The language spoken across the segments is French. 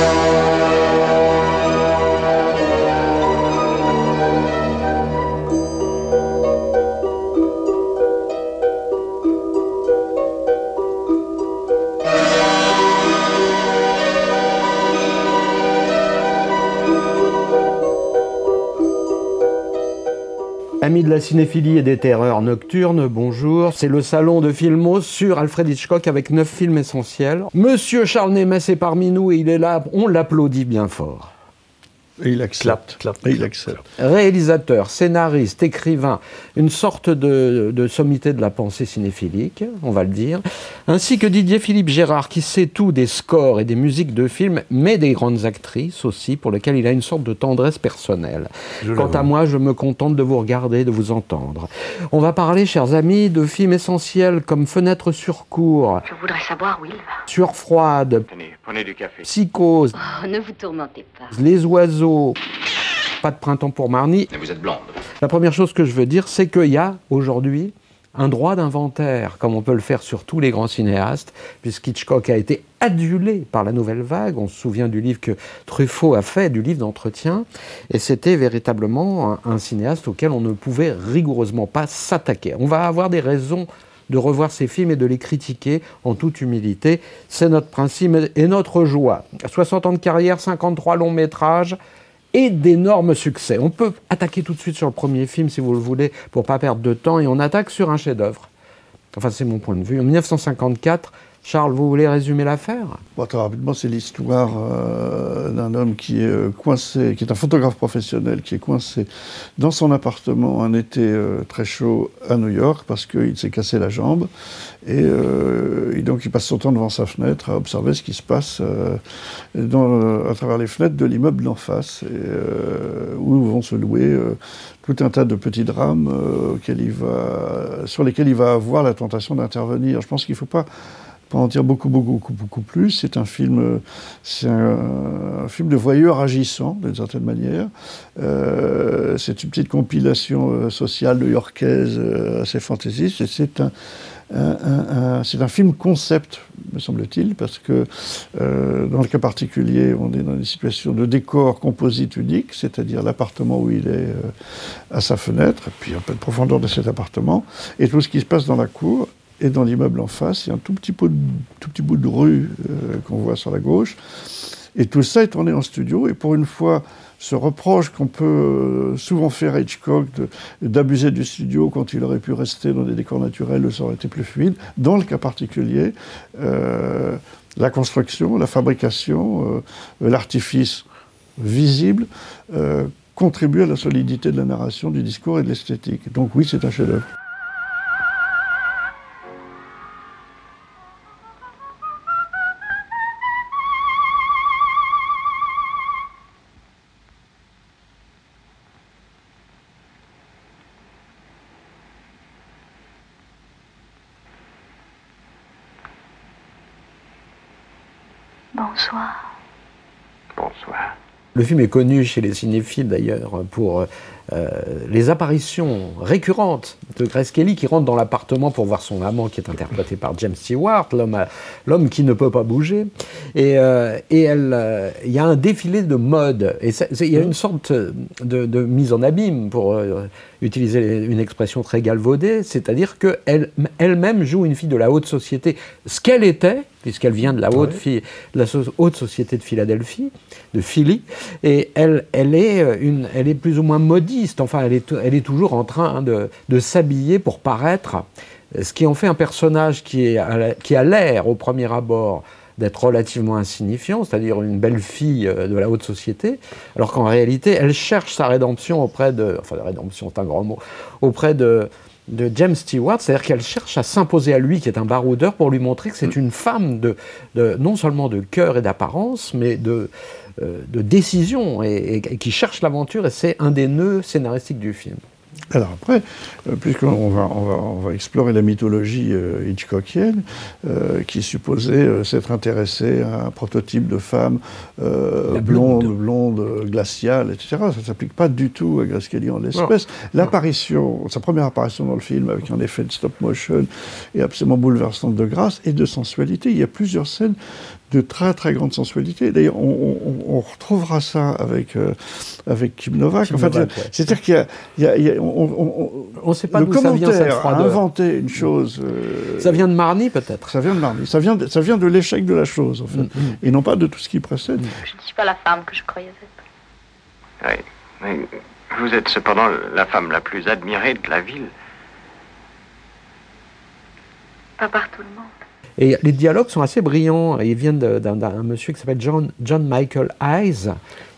Música Amis de la cinéphilie et des terreurs nocturnes, bonjour. C'est le salon de Filmos sur Alfred Hitchcock avec neuf films essentiels. Monsieur Charles Nemes est parmi nous et il est là. On l'applaudit bien fort. Et il accepte. Et il accepte. Réalisateur, scénariste, écrivain, une sorte de, sommité de la pensée cinéphilique, on va le dire, ainsi que Didier Philippe Gérard, qui sait tout des scores et des musiques de films, mais des grandes actrices aussi, pour lesquelles il a une sorte de tendresse personnelle. Quant à moi, je me contente de vous regarder, de vous entendre. On va parler, chers amis, de films essentiels comme Fenêtre sur cour. Je voudrais savoir où il va. Sur froide. Tenez, prenez du café. Psychose. Oh, ne vous tourmentez pas. Les oiseaux pas de printemps pour Marnie. Mais vous êtes blonde. La première chose que je veux dire, c'est qu'il y a aujourd'hui un droit d'inventaire, comme on peut le faire sur tous les grands cinéastes, puisqu'Hitchcock a été adulé par la nouvelle vague. On se souvient du livre que Truffaut a fait, du livre d'entretien, et c'était véritablement un, un, cinéaste auquel on ne pouvait rigoureusement pas s'attaquer. On va avoir des raisons de revoir ces films et de les critiquer en toute humilité. C'est notre principe et notre joie. 60 ans de carrière, 53 longs métrages et d'énormes succès. On peut attaquer tout de suite sur le premier film si vous le voulez pour pas perdre de temps et on attaque sur un chef-d'œuvre. Enfin, c'est mon point de vue. En 1954, Charles, vous voulez résumer l'affaire? Très rapidement, c'est l'histoire euh, d'un homme qui est euh, coincé, qui est un photographe professionnel, qui est coincé dans son appartement un été euh, très chaud à New York parce qu'il s'est cassé la jambe. Et, donc, il passe son temps devant sa fenêtre à observer ce qui se passe à travers les fenêtres de l'immeuble d'en face, où vont se louer tout un tas de petits drames sur lesquels il va avoir la tentation d'intervenir. Je pense qu'il ne faut pas pas en dire beaucoup, beaucoup, beaucoup, beaucoup plus. C'est un film, c'est un, film de voyeur agissant, d'une certaine manière. Euh, c'est une petite compilation euh, sociale new-yorkaise euh, assez fantaisiste. C'est un, c'est un film concept, me semble-t-il, parce que dans le cas particulier, on est dans une situation de décor composite unique, c'est-à-dire l'appartement où il est à sa fenêtre, et puis un peu de profondeur de cet appartement, et tout ce qui se passe dans la cour, et dans l'immeuble en face, il y a un tout petit, bout de rue euh, qu'on voit sur la gauche. Et tout ça est tourné en studio. Et pour une fois, ce reproche qu'on peut euh, souvent faire à Hitchcock d'abuser du studio quand il aurait pu rester dans des décors naturels, ça aurait été plus fluide. Dans le cas particulier, euh, la construction, la fabrication, l'artifice visible contribuent à la solidité de la narration, du discours et de l'esthétique. Donc oui, c'est un chef-d'œuvre. Le film est connu chez les cinéphiles d'ailleurs pour euh, les apparitions récurrentes de Grace Kelly qui rentre dans l'appartement pour voir son amant qui est interprété par James Stewart, l'homme qui ne peut pas bouger. Et, euh, et elle, euh, il y a un défilé de mode. Et il y a une sorte de, mise en abîme pour utiliser une expression très galvaudée, c'est-à-dire qu'elle elle-même joue une fille de la haute société, ce qu'elle était, puisqu'elle vient de la haute, fille, de la haute société de Philadelphie, de Philly, et elle, elle, est, une, elle est plus ou moins maudite enfin elle est, elle est toujours en train de, s'habiller pour paraître, ce qui en fait un personnage qui, est, qui a l'air au premier abord d'être relativement insignifiant, c'est-à-dire une belle fille euh, de la haute société, alors qu'en réalité, elle cherche sa rédemption auprès de, enfin la rédemption un grand mot, auprès de, de James Stewart, c'est-à-dire qu'elle cherche à s'imposer à lui, qui est un baroudeur, pour lui montrer que c'est une femme de, de, non seulement de cœur et d'apparence, mais de, euh, de décision et, qui cherche l'aventure, et c'est un des nœuds scénaristiques du film. Alors après, euh, puisqu'on va, on va, on va explorer la mythologie euh, hitchcockienne, euh, qui supposait euh, s'être intéressée à un prototype de femme blonde, blonde. glaciale, etc. Ça ne s'applique pas du tout à Grace Kelly en l'espèce. L'apparition, sa première apparition dans le film avec un effet de stop motion est absolument bouleversante de grâce et de sensualité. Il y a plusieurs scènes de très très grande sensualité. D'ailleurs, on, on- on retrouvera ça avec, euh, avec Kim Novak. Kim en fait, Novak, ouais. c'est-à-dire qu'il y a, il y a- il y a- on- on- on- On ne sait pas le d'où ça vient cette commentaire a froideur. inventé une chose. euh, Ça vient de Marny peut-être. ça vient de Marny. Ça vient de, ça vient de l'échec de la chose, en fait. Et non pas de tout ce qui précède. Je ne suis pas la femme que je croyais être. Oui. Mais vous êtes cependant la femme la plus admirée de la ville. Pas par tout le monde. Et les dialogues sont assez brillants. Ils viennent d'un monsieur qui s'appelle John, John Michael Hayes,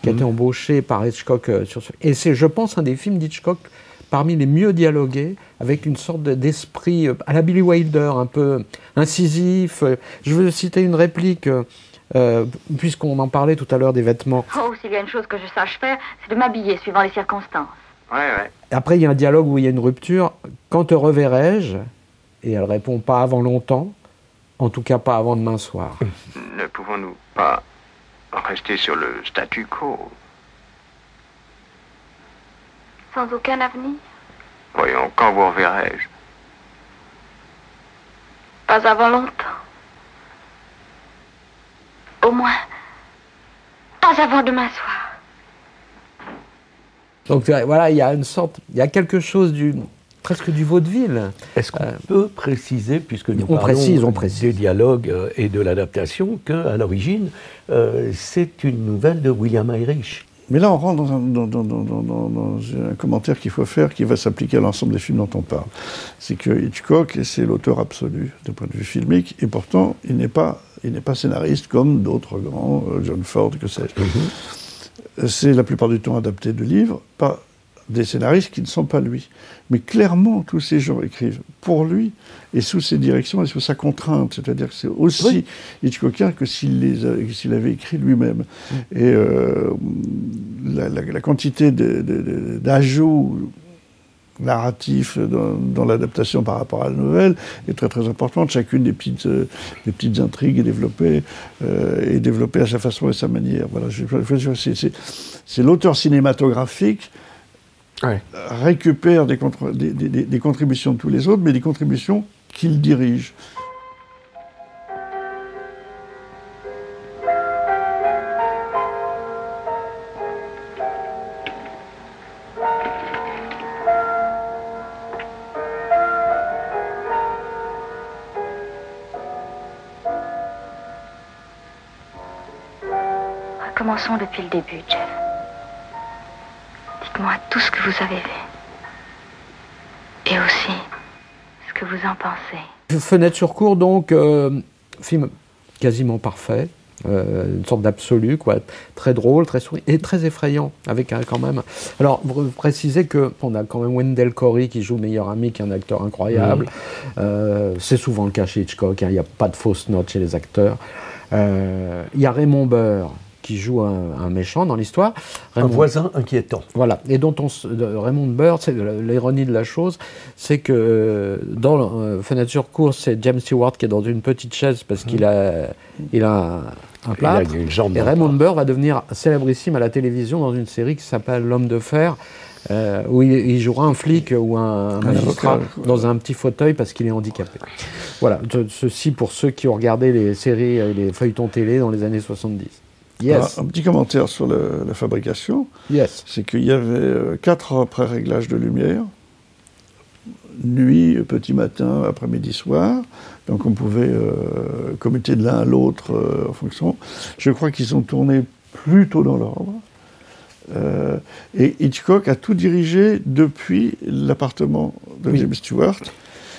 qui a été embauché par Hitchcock euh, sur ce. Et c'est, je pense, un des films d'Hitchcock parmi les mieux dialogués, avec une sorte de- d'esprit euh, à la Billy Wilder, un peu incisif. Je veux citer une réplique, euh, euh, puisqu'on en parlait tout à l'heure des vêtements. Oh, s'il y a une chose que je sache faire, c'est de m'habiller suivant les circonstances. Ouais, ouais. Après, il y a un dialogue où il y a une rupture. Quand te reverrai-je? Et elle répond pas avant longtemps, en tout cas pas avant demain soir. Ne pouvons-nous pas rester sur le statu quo? Sans aucun avenir. Voyons, quand vous reverrai-je? Pas avant longtemps. Au moins, pas avant demain soir. Donc voilà, il y a une sorte, il y a quelque chose du presque du vaudeville. Est-ce qu'on peut préciser, puisque nous on parlons précise, on précise. des dialogues euh, et de l'adaptation, qu'à l'origine, euh, c'est une nouvelle de William Irish Mais là, on rentre dans un, dans- dans- dans- dans- dans- dans un commentaire qu'il faut faire qui va s'appliquer à l'ensemble des films dont on parle. C'est que Hitchcock, c'est l'auteur absolu d'un point de vue filmique, et pourtant, il n'est pas, il n'est pas scénariste comme d'autres grands, euh, John Ford, que sais-je. C'est la plupart du temps adapté de livres, pas des scénaristes qui ne sont pas lui. Mais clairement, tous ces gens écrivent pour lui et sous ses directions et sous sa contrainte. C'est-à-dire que c'est aussi Hitchcockien que s'il avait écrit lui-même. Et euh, la, la- la quantité d'ajouts narratifs dans, dans l'adaptation par rapport à la nouvelle est très très importante. Chacune des petites, euh, des petites intrigues est développée, euh, est développée à sa façon et à sa manière. Voilà, c'est l'auteur cinématographique récupère des, contre- des- des- des- des contributions de tous les autres, mais des contributions qu'il dirige. Recommençons depuis le début, Jeff. Dites-moi tout ce que vous avez vu. Et aussi ce que vous en pensez. Fenêtre sur cour, donc, euh, film quasiment parfait, euh, une sorte d'absolu, quoi, très drôle, très souriant et très effrayant, avec un, quand même. Alors, vous précisez que on a quand même Wendell Corey qui joue le meilleur ami, qui est un acteur incroyable. Euh, c'est souvent le cas chez Hitchcock. hein, Il n'y a pas de fausses notes chez les acteurs. Euh, Il y a Raymond Burr qui joue un, un méchant dans l'histoire. Un voisin inquiétant. voilà, et dont on, Raymond Burr, c'est l'ironie de la chose, c'est que euh, dans euh, Fenêtre sur course, c'est James Stewart qui est dans une petite chaise parce qu'il a, il a un, un plâtre. Il a une jambe Et Raymond Burr va devenir célébrissime à la télévision dans une série qui s'appelle L'homme de fer, euh, où il, il jouera un flic ou un, un magistrat dans un petit fauteuil parce qu'il est handicapé. Voilà, ce- ceci pour ceux qui ont regardé les séries et les feuilletons télé dans les années 70. Yes, Alors, un petit commentaire sur le- la fabrication. yes. c'est qu'il y avait euh, quatre pré-réglages de lumière, nuit, petit matin, après-midi, soir. Donc on pouvait euh, commuter de l'un à l'autre euh, en fonction. Je crois qu'ils ont tourné plutôt dans l'ordre. Euh, et Hitchcock a tout dirigé depuis l'appartement de Oui. James Stewart.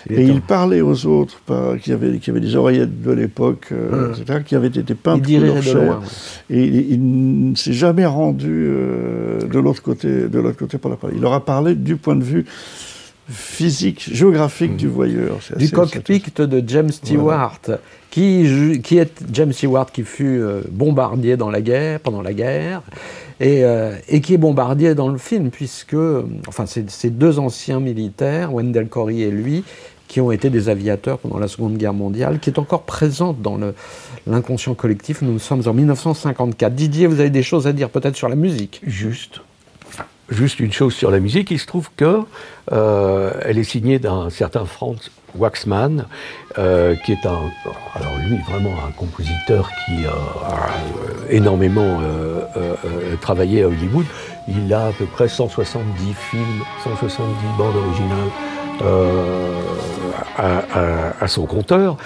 Il et il parlait aux autres par- qui, avaient, qui avaient des oreillettes de l'époque, euh, etc., qui avaient été peintes Il leur chair. loin. ouais. Et il, il ne s'est jamais rendu euh, de l'autre côté, de l'autre côté pour la parler. Il leur a parlé du point de vue physique, géographique du voyeur. C'est du assez- cockpit de James Stewart, qui, qui est James Stewart qui fut euh, bombardier dans la guerre, pendant la guerre, et, euh, et qui est bombardier dans le film, puisque, enfin, c'est deux anciens militaires, Wendell Corey et lui, qui ont été des aviateurs pendant la Seconde Guerre mondiale, qui est encore présente dans l'inconscient collectif. Nous sommes en 1954. Didier, vous avez des choses à dire peut-être sur la musique? Juste. Juste une chose sur la musique, il se trouve que euh, elle est signée d'un certain Franz Waxman, euh, qui est un, alors lui vraiment un compositeur qui a euh, énormément euh, travaillé à Hollywood. Il a à peu près 170 films, 170 bandes originales à, à- à son compteur,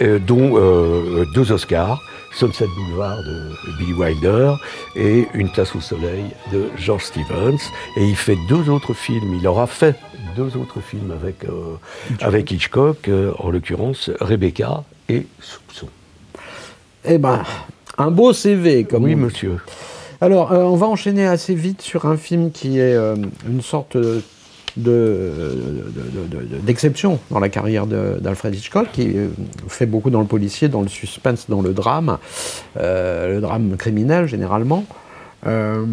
euh, dont euh, deux Oscars. Sunset Boulevard de Billy Wilder et Une place au soleil de George Stevens. Et il fait deux autres films. Il aura fait deux autres films avec, euh, avec Hitchcock, euh, en l'occurrence Rebecca et Soupçon. Eh ben, un beau CV, comme Oui, on monsieur. Alors, euh, on va enchaîner assez vite sur un film qui est euh, une sorte de- de- de- de- de- d'exception dans la carrière d'Alfred Hitchcock, qui euh, fait beaucoup dans le policier, dans le suspense, dans le drame, euh, le drame criminel généralement. Euh,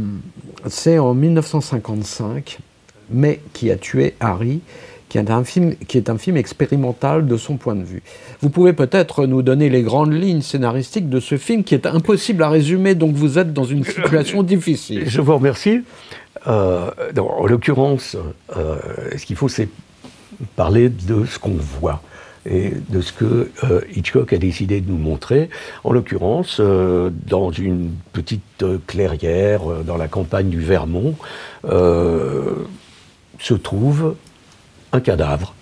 C'est en 1955, mais qui a tué Harry, qui est, un film, qui est un film expérimental de son point de vue. Vous pouvez peut-être nous donner les grandes lignes scénaristiques de ce film qui est impossible à résumer, donc vous êtes dans une situation difficile. Je vous remercie. Euh, en l'occurrence, euh, ce qu'il faut, c'est parler de ce qu'on voit et de ce que euh, Hitchcock a décidé de nous montrer. En l'occurrence, dans une petite clairière dans la campagne du Vermont, se trouve un cadavre,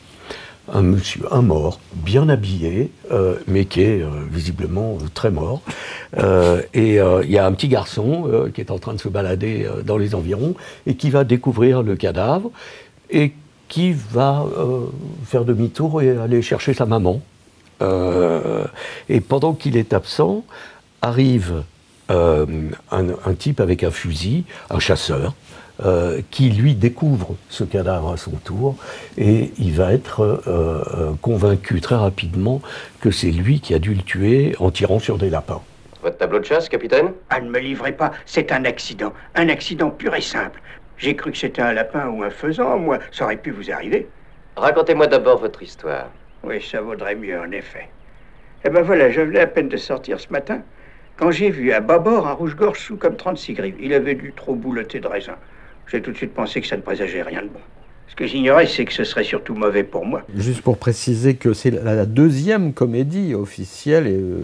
un monsieur, un mort, bien habillé, euh, mais qui est euh, visiblement euh, très mort. Et il y a un petit garçon qui est en train de se balader dans les environs et qui va découvrir le cadavre et qui va faire demi-tour et aller chercher sa maman. Et pendant qu'il est absent, arrive un type avec un fusil, un chasseur, euh, qui lui découvre ce cadavre à son tour et il va être euh, euh, convaincu très rapidement que c'est lui qui a dû le tuer en tirant sur des lapins. Votre tableau de chasse, capitaine? Ah, ne me livrez pas, c'est un accident. Un accident pur et simple. J'ai cru que c'était un lapin ou un faisan, moi. Ça aurait pu vous arriver. Racontez-moi d'abord votre histoire. Oui, ça vaudrait mieux, en effet. Eh ben voilà, je venais à peine de sortir ce matin. Quand j'ai vu à bâbord un rouge-gorge sous comme 36 grives, il avait dû trop boulotter de raisin. J'ai tout de suite pensé que ça ne présageait rien de bon. Ce que j'ignorais, c'est que ce serait surtout mauvais pour moi. Juste pour préciser que c'est la, deuxième comédie officielle, euh,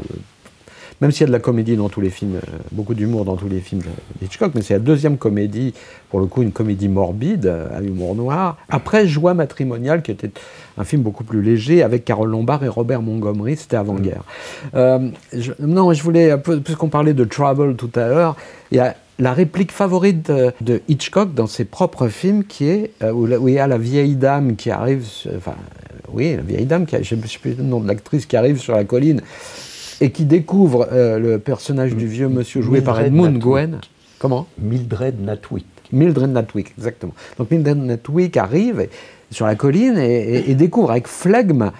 même s'il y a de la comédie dans tous les films, euh, beaucoup d'humour dans tous les films d'Hitchcock, mais c'est la deuxième comédie, pour le coup une comédie morbide, euh, à humour noir, après Joie matrimoniale, qui était un film beaucoup plus léger, avec Carole Lombard et Robert Montgomery, c'était avant-guerre. Non, je voulais, puisqu'on parlait de Trouble tout à l'heure, il y a la réplique favorite de, Hitchcock dans ses propres films qui est euh, où, il y a la vieille dame qui arrive, enfin euh, oui, la vieille dame, qui a- je ne sais plus le nom de l'actrice, qui arrive sur la colline et qui découvre euh, le personnage du vieux monsieur joué par Edmund Natwick. Gwen. Comment? Mildred Natwick. Mildred Natwick, exactement. Donc Mildred Natwick arrive et- sur la colline et, et- et découvre avec flegme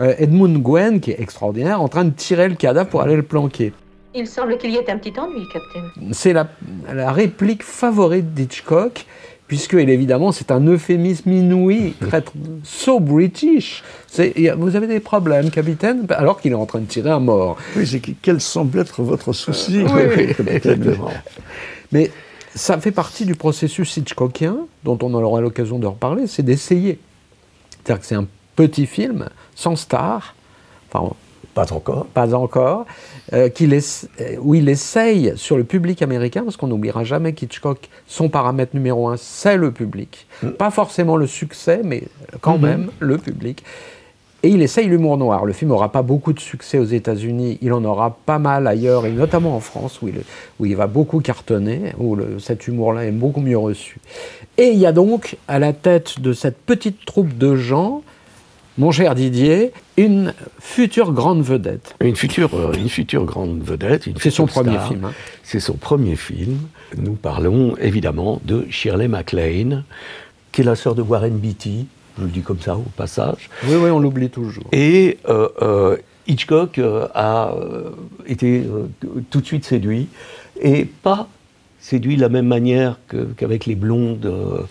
euh, Edmund Gwen, qui est extraordinaire, en train de tirer le cadavre pour aller le planquer. Il semble qu'il y ait un petit ennui, Captain. C'est la, la réplique favorite d'Hitchcock, puisque évidemment c'est un euphémisme inouï, très so british. A- Vous avez des problèmes, capitaine? Alors qu'il est en train de tirer un mort. Oui, c'est que- quel semble être votre souci? Oui, oui. capitaine Exactement. Mais ça fait partie du processus Hitchcockien, dont on aura l'occasion de reparler, c'est d'essayer. C'est-à-dire que c'est un petit film, sans star, enfin Pas encore. pas encore, euh, euh, où il essaye sur le public américain, parce qu'on n'oubliera jamais qu'Hitchcock, son paramètre numéro un, c'est le public. Pas forcément le succès, mais quand même le public. Et il essaye l'humour noir. Le film n'aura pas beaucoup de succès aux États-Unis, il en aura pas mal ailleurs, et notamment en France, où il, où il va beaucoup cartonner, où le- cet humour-là est beaucoup mieux reçu. Et il y a donc, à la tête de cette petite troupe de gens, mon cher Didier, une future grande vedette. Une future, euh, une future grande vedette. C'est son premier film. hein. C'est son premier film. Nous parlons évidemment de Shirley MacLaine, qui est la sœur de Warren Beatty, je le dis comme ça au passage. Oui, oui, on l'oublie toujours. Et euh, euh, Hitchcock a été tout de suite séduit, et pas séduit de la même manière que- qu'avec les blondes euh,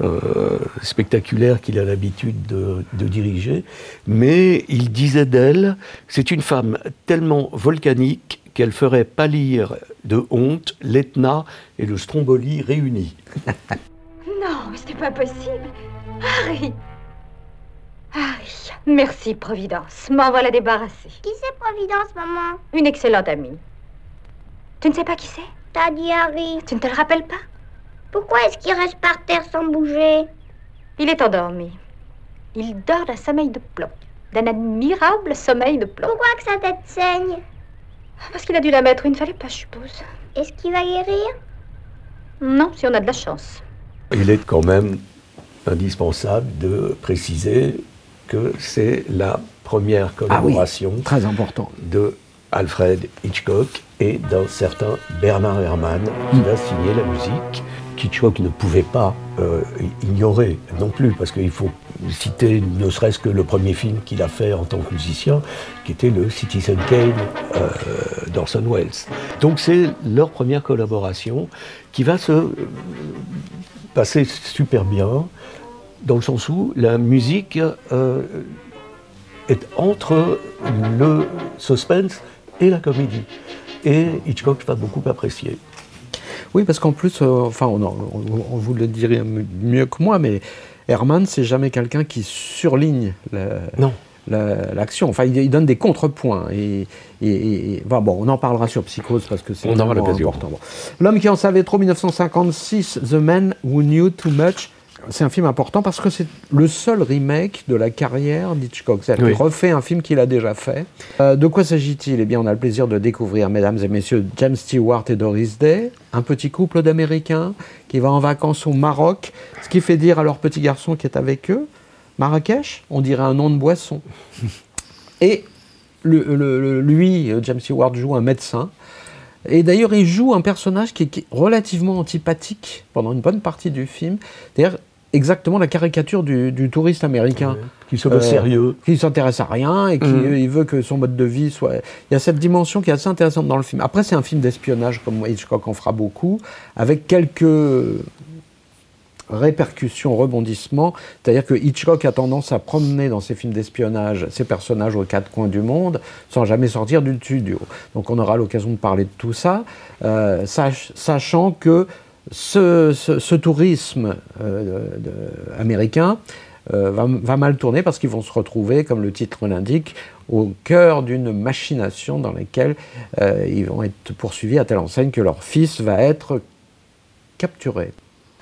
euh, spectaculaires qu'il a l'habitude de, de diriger, mais il disait d'elle, c'est une femme tellement volcanique qu'elle ferait pâlir de honte l'Etna et le Stromboli réunis. Non, mais c'était pas possible. Harry Harry, merci Providence. M'en voilà débarrassée. Qui c'est Providence, maman? Une excellente amie. Tu ne sais pas qui c'est? T'as dit Harry. Tu ne te le rappelles pas? Pourquoi est-ce qu'il reste par terre sans bouger? Il est endormi. Il dort d'un sommeil de plomb. D'un admirable sommeil de plomb. Pourquoi que sa tête saigne? Parce qu'il a dû la mettre une fallait pas, je suppose. Est-ce qu'il va guérir? Non, si on a de la chance. Il est quand même indispensable de préciser que c'est la première collaboration Très important. de Alfred Hitchcock et d'un certain Bernard Herrmann qui va signer la musique qu'Hitchcock ne pouvait pas euh, ignorer non plus, parce qu'il faut citer ne serait-ce que le premier film qu'il a fait en tant que musicien, qui était le Citizen Kane euh, d'Orson Welles. Donc c'est leur première collaboration qui va se euh, passer super bien, dans le sens où la musique euh, est entre le suspense et la comédie. Et Hitchcock va beaucoup apprécier. Oui, parce qu'en plus, euh, enfin, on, on- on vous le dirait mieux que moi, mais Herman, c'est jamais quelqu'un qui surligne la- Non. la- l'action. Enfin, il, il donne des contrepoints. Et, et- et- enfin, bon, on en parlera sur Psychose parce que c'est important. Bon. L'homme qui en savait trop, 1956, The Man Who Knew Too Much. C'est un film important parce que c'est le seul remake de la carrière d'Hitchcock. C'est-à-dire Oui. qu'il refait un film qu'il a déjà fait. Euh, de quoi s'agit-il? Eh bien, on a le plaisir de découvrir, mesdames et messieurs, James Stewart et Doris Day, un petit couple d'Américains qui va en vacances au Maroc, ce qui fait dire à leur petit garçon qui est avec eux, Marrakech, on dirait un nom de boisson. Et le- le- le- lui, James Stewart, joue un médecin. Et d'ailleurs, il joue un personnage qui est, qui est relativement antipathique pendant une bonne partie du film. D'ailleurs, exactement la caricature du, du touriste américain. Qui se veut Euh, sérieux. Qui s'intéresse à rien et qui il veut que son mode de vie soit. Il y a cette dimension qui est assez intéressante dans le film. Après, c'est un film d'espionnage, comme Hitchcock en fera beaucoup, avec quelques répercussions, rebondissements. C'est-à-dire que Hitchcock a tendance à promener dans ses films d'espionnage ses personnages aux quatre coins du monde sans jamais sortir du studio. Donc on aura l'occasion de parler de tout ça, euh, sach- sachant que ce, tourisme euh, américain euh, va, va mal tourner parce qu'ils vont se retrouver, comme le titre l'indique, au cœur d'une machination dans laquelle ils vont être poursuivis à telle enseigne que leur fils va être capturé.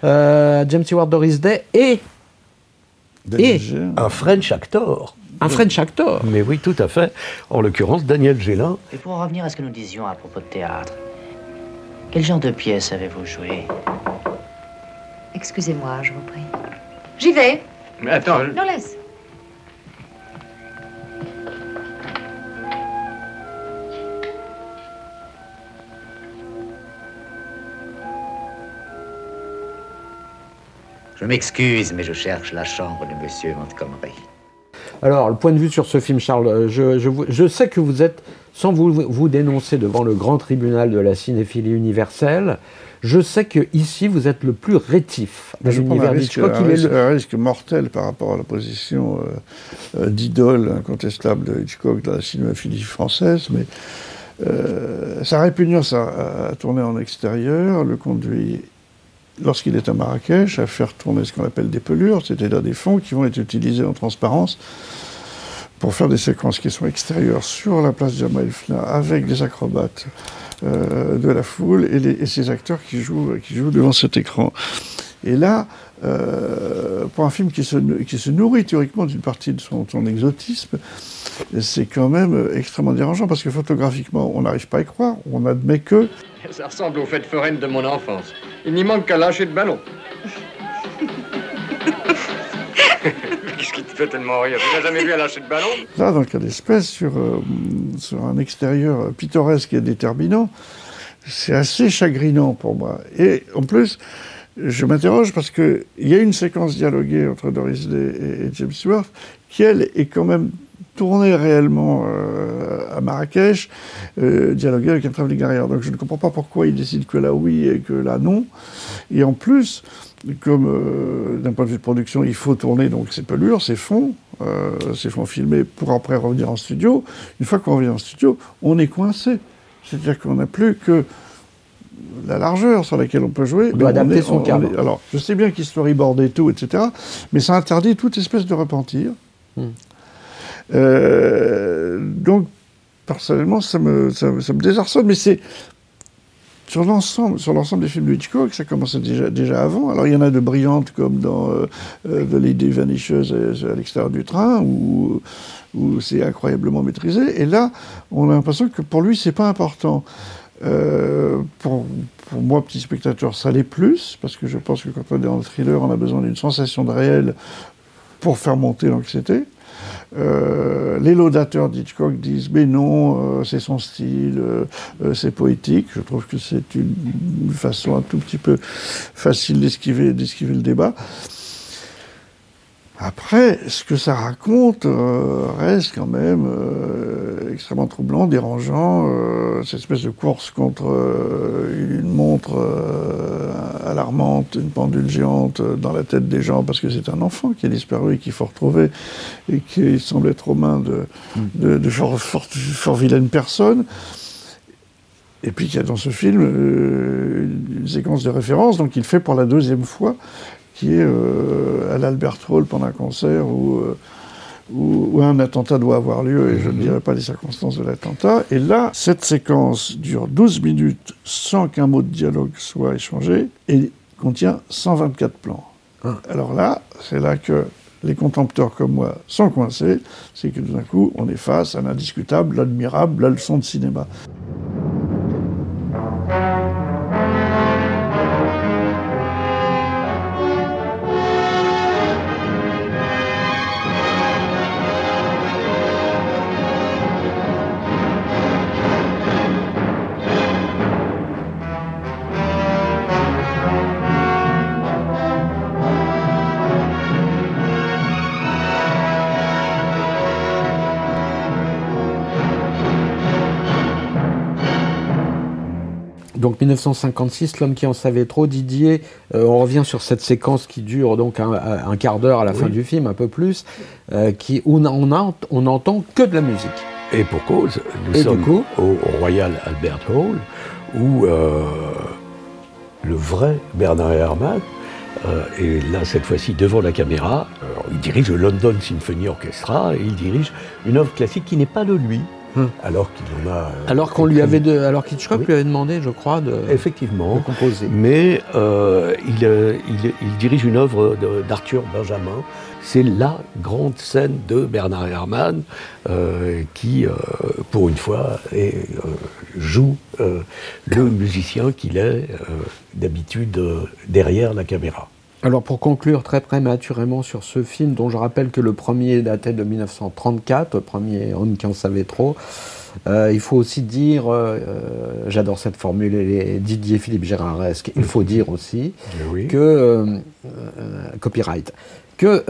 Euh, James Stewart Doris Day et Et-. Un French actor. un French actor. Mais oui, tout à fait. En l'occurrence, Daniel Gélin. Et pour en revenir à ce que nous disions à propos de théâtre, quel genre de pièce avez-vous joué? Excusez-moi, je vous prie. J'y vais. Mais attends, je- Non, laisse. Je m'excuse, mais je cherche la chambre de Monsieur Montgomery. Alors, le point de vue sur ce film, Charles, euh, je, je sais que vous êtes, sans vous, vous dénoncer devant le grand tribunal de la cinéphilie universelle, je sais que ici vous êtes le plus rétif de Je prends un l'univers risque, d'Hitchcock. un risque- le- un risque mortel par rapport à la position euh, euh, d'idole incontestable de Hitchcock dans la cinéphilie française, mais euh, sa répugnance à, à tourner en extérieur le conduit, lorsqu'il est à Marrakech, à faire tourner ce qu'on appelle des pelures, c'est-à-dire des fonds qui vont être utilisés en transparence pour faire des séquences qui sont extérieures sur la place Jamal Fna avec des acrobates euh, de la foule et ces acteurs qui jouent, qui jouent devant cet écran. Et là, euh, pour un film qui se, qui se nourrit théoriquement d'une partie de son, son exotisme, c'est quand même extrêmement dérangeant parce que photographiquement, on n'arrive pas à y croire. On admet que Ça ressemble aux fêtes foraines de mon enfance. Il n'y manque qu'à lâcher le ballon. Qu'est-ce qui te fait tellement rire? Tu n'as jamais vu un lâcher de ballon? Là, dans le cas d'espèce, sur, euh, sur un extérieur pittoresque et déterminant, c'est assez chagrinant pour moi. Et en plus, je m'interroge parce qu'il y a une séquence dialoguée entre Doris Day et, James Stewart qui, elle, est quand même tournée réellement euh, à Marrakech, euh, dialoguée avec un travelling arrière. Donc je ne comprends pas pourquoi il décide que là oui et que là non. Et en plus, comme euh, d'un point de vue de production, il faut tourner donc ces pelures, ces fonds, ces fonds filmés pour après revenir en studio. Une fois qu'on revient en studio, on est coincé. C'est-à-dire qu'on n'a plus que la largeur sur laquelle on peut jouer. On doit mais adapter est- son on cadre. est- alors, je sais bien qu'il storyboard et tout, etc. Mais ça interdit toute espèce de repentir. Hmm. Euh, donc, personnellement, ça me, ça, me- ça me désarçonne. Mais c'est sur l'ensemble, sur l'ensemble des films de Hitchcock, ça commençait déjà, déjà avant. Alors il y en a de brillantes comme dans euh, euh, The Lady Vanishes euh, à l'extérieur du train, où, où c'est incroyablement maîtrisé. Et là, on a l'impression que pour lui, c'est pas important. Euh, pour, pour moi, petit spectateur, ça l'est plus, parce que je pense que quand on est dans le thriller, on a besoin d'une sensation de réel pour faire monter l'anxiété. Euh, les laudateurs d'Hitchcock disent mais non, euh, c'est son style, c'est poétique. Je trouve que c'est une, une façon un tout petit peu facile d'esquiver, d'esquiver le débat. Après, ce que ça raconte euh, reste quand même euh, extrêmement troublant, dérangeant. euh, cette espèce de course contre une montre alarmante, une pendule géante dans la tête des gens, parce que c'est un enfant qui a disparu et qu'il faut retrouver, et qui semble être aux mains de, de, fort, vilaines personnes. Et puis il y a dans ce film une séquence de référence, donc il fait pour la deuxième fois, qui est euh, à l'Albert Hall pendant un concert où, euh, où, où un attentat doit avoir lieu, et je ne dirai pas les circonstances de l'attentat. Et là, cette séquence dure 12 minutes sans qu'un mot de dialogue soit échangé, et contient 124 plans. Alors là, c'est là que les contempteurs comme moi sont coincés, c'est que tout d'un coup, on est face à l'indiscutable, l'admirable, la leçon de cinéma. Donc 1956, l'homme qui en savait trop, Didier, euh, on revient sur cette séquence qui dure donc un, un quart d'heure à la fin du film, un peu plus, euh, qui, où on, on, on n'entend que de la musique. Et pour cause, nous Et sommes coup au, au Royal Albert Hall, où euh, le vrai Bernard Herrmann euh, est là cette fois-ci devant la caméra. Il dirige le London Symphony Orchestra et il dirige une œuvre classique qui n'est pas de lui, Hum. alors qu'il en a. euh, Alors qu'on lui avait, de, alors qu'Hitchcock Oui. lui avait demandé, je crois, de, Effectivement. de composer. Mais euh, il, euh, il- il dirige une œuvre d'Arthur Benjamin. C'est la grande scène de Bernard Herrmann euh, qui, euh, pour une fois, est, euh, joue euh, le musicien qu'il est euh, d'habitude euh, derrière la caméra. Alors pour conclure très prématurément sur ce film, dont je rappelle que le premier datait de 1934, le premier Homme qui en savait trop, euh, il faut aussi dire, euh, euh, j'adore cette formule, est Didier Philippe Gérardesque, il faut dire aussi Oui. que, euh, copyright, que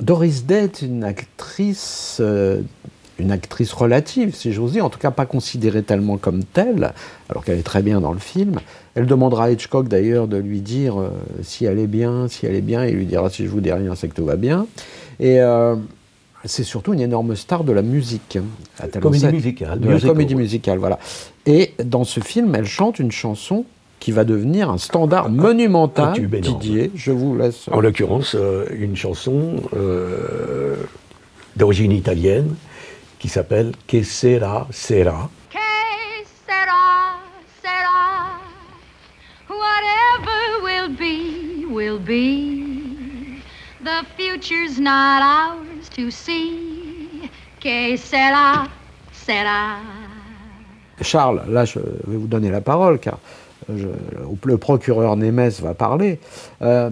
Doris Day est une actrice, une actrice relative, si j'ose dire, en tout cas pas considérée tellement comme telle, alors qu'elle est très bien dans le film. Elle demandera à Hitchcock d'ailleurs de lui dire euh, si elle est bien, si elle est bien, et il lui dira si je vous dis rien, c'est que tout va bien. Et euh, c'est surtout une énorme star de la musique. à Comédie musicale, De la comédie musicale, voilà. Et dans ce film, elle chante une chanson qui va devenir un standard monumental. un tube énorme. Didier, je vous laisse. En l'occurrence, euh, une chanson d'origine italienne qui s'appelle Que sera sera. Que sera, sera. Whatever will be, will be. The future's not ours to see. Que sera, sera. Charles, là, je vais vous donner la parole, car je- le procureur Nemes va parler. Euh,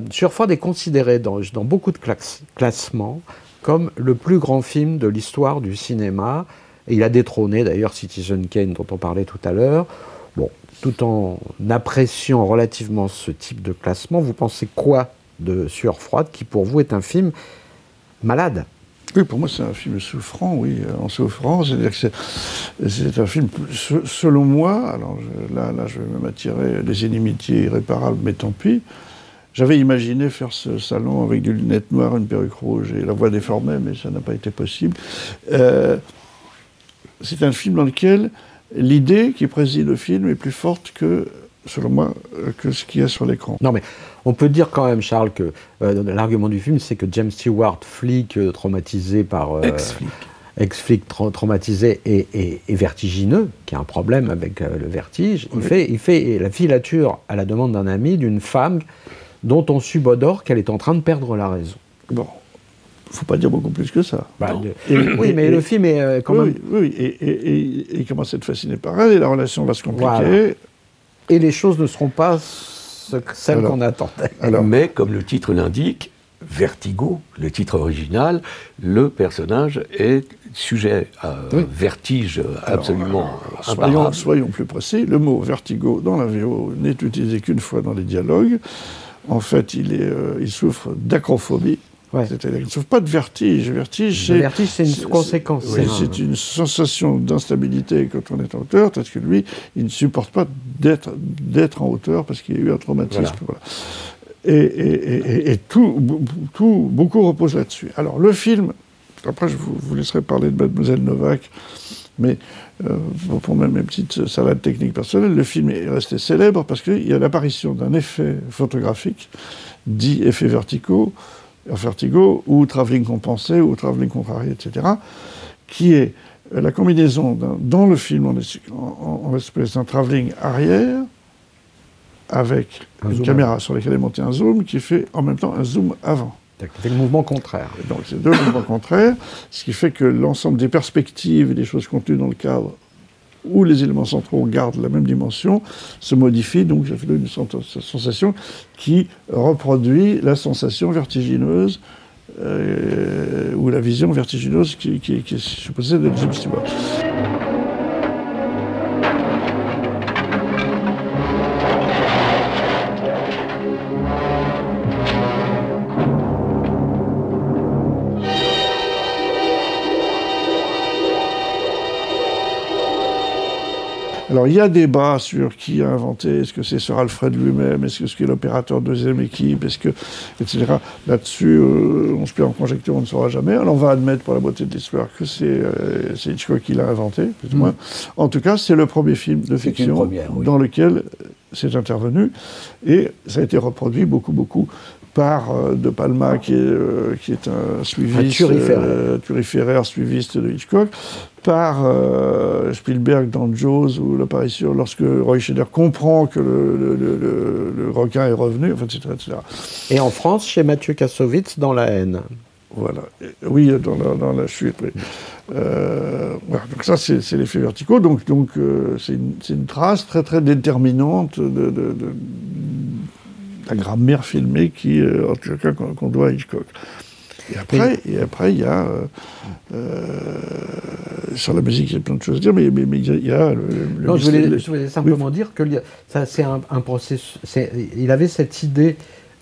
est considéré dans, dans beaucoup de classe- classements comme le plus grand film de l'histoire du cinéma. Et il a détrôné d'ailleurs Citizen Kane, dont on parlait tout à l'heure. bon, tout en appréciant relativement ce type de classement, vous pensez quoi de Sueur froide, qui pour vous est un film malade? Oui, pour moi, c'est un film souffrant, oui, euh, en souffrance. C'est-à-dire que c'est- un film, se- selon moi, alors là, je vais même attirer des inimitiés irréparables, mais tant pis. J'avais imaginé faire ce salon avec des lunettes noires, une perruque rouge et la voix déformée, mais ça n'a pas été possible. Euh, c'est un film dans lequel l'idée qui préside le film est plus forte que, selon moi, que ce qu'il y a sur l'écran. Non, mais on peut dire quand même, Charles, que euh, l'argument du film, c'est que James Stewart, flic euh, traumatisé par. euh, Ex-flic. Ex-flic tra- traumatisé et, et- et vertigineux, qui a un problème avec euh, le vertige, il, fait, il fait la filature à la demande d'un ami d'une femme dont on subodore qu'elle est en train de perdre la raison. Bon, faut pas dire beaucoup plus que ça. Bah, Et- oui, mais et- le film est euh, quand oui, même. Oui, oui, et, et- et- et il commence à être fasciné par elle, et la relation va se compliquer. Voilà. Et les choses ne seront pas ce- celles Alors, qu'on attendait. Alors, Mais comme le titre l'indique, Vertigo, le titre original, le personnage est sujet à Oui. vertige absolument soyons, imparable. soyons plus précis, le mot vertigo dans la VO n'est utilisé qu'une fois dans les dialogues. En fait, il, est, euh, il souffre d'acrophobie. Ouais. C'est-à-dire qu'il ne souffre pas de vertige. Vertige, Le c'est vertige, c'est une conséquence. c'est- C'est un- c'est une sensation d'instabilité quand on est en hauteur, parce que lui, il ne supporte pas d'être en hauteur parce qu'il a eu un traumatisme. Voilà. voilà. Et, et- et- et- et tout, tout, beaucoup repose là-dessus. Alors, le film, après, je vous, vous laisserai parler de Mademoiselle Novak, mais euh, pour, pour mes, petites salades techniques personnelles, le film est resté célèbre parce qu'il y a l'apparition d'un effet photographique, dit effet vertigo, vertigo ou travelling compensé, ou travelling contrarié, etc., qui est euh, la combinaison dans le film, en- en- en espèce d'un travelling arrière, avec Un une caméra sur laquelle est monté un zoom, qui fait en même temps un zoom avant. C'est le mouvement contraire. Donc c'est deux mouvements contraires, ce qui fait que l'ensemble des perspectives et des choses contenues dans le cadre où les éléments centraux gardent la même dimension se modifie, donc ça fait une sens- sensation qui reproduit la sensation vertigineuse euh, ou la vision vertigineuse qui, est supposée de James Alors il y a débat sur qui a inventé, est-ce que c'est Sir Alfred lui-même, est-ce que c'est l'opérateur de deuxième équipe, est-ce que, etc. Là-dessus, euh, on se perd en conjecture, on ne saura jamais. Alors on va admettre pour la beauté de l'histoire que c'est euh, Hitchcock qui l'a inventé, plus ou moins. En tout cas, c'est le premier film de fiction première, oui. dans lequel euh, c'est intervenu, et ça a été reproduit beaucoup, beaucoup par euh, De Palma, qui est, euh, qui est un suiviste, turiféraire. euh, turiféraire suiviste de Hitchcock, par euh, Spielberg dans Jaws, où l'apparition, lorsque Roy Scheider comprend que le, le- le- le- le requin est revenu, enfin, etc., etc. Et en France, chez Mathieu Kassovitz, dans La haine. Voilà. Oui, dans la, dans la chute. oui. Euh, voilà. Donc ça, c'est l'effet verticaux. Donc, donc euh, c'est une, trace très, très déterminante de, de- de- de la grammaire filmée qui, euh, en tout cas, qu'on doit à Hitchcock. Et après, et après, il y a euh, euh, sur la musique, il y a plein de choses à dire, mais, mais, mais il y a, le, le Non, je voulais, mystère- je voulais simplement dire que ça, c'est un, un processus. Il avait cette idée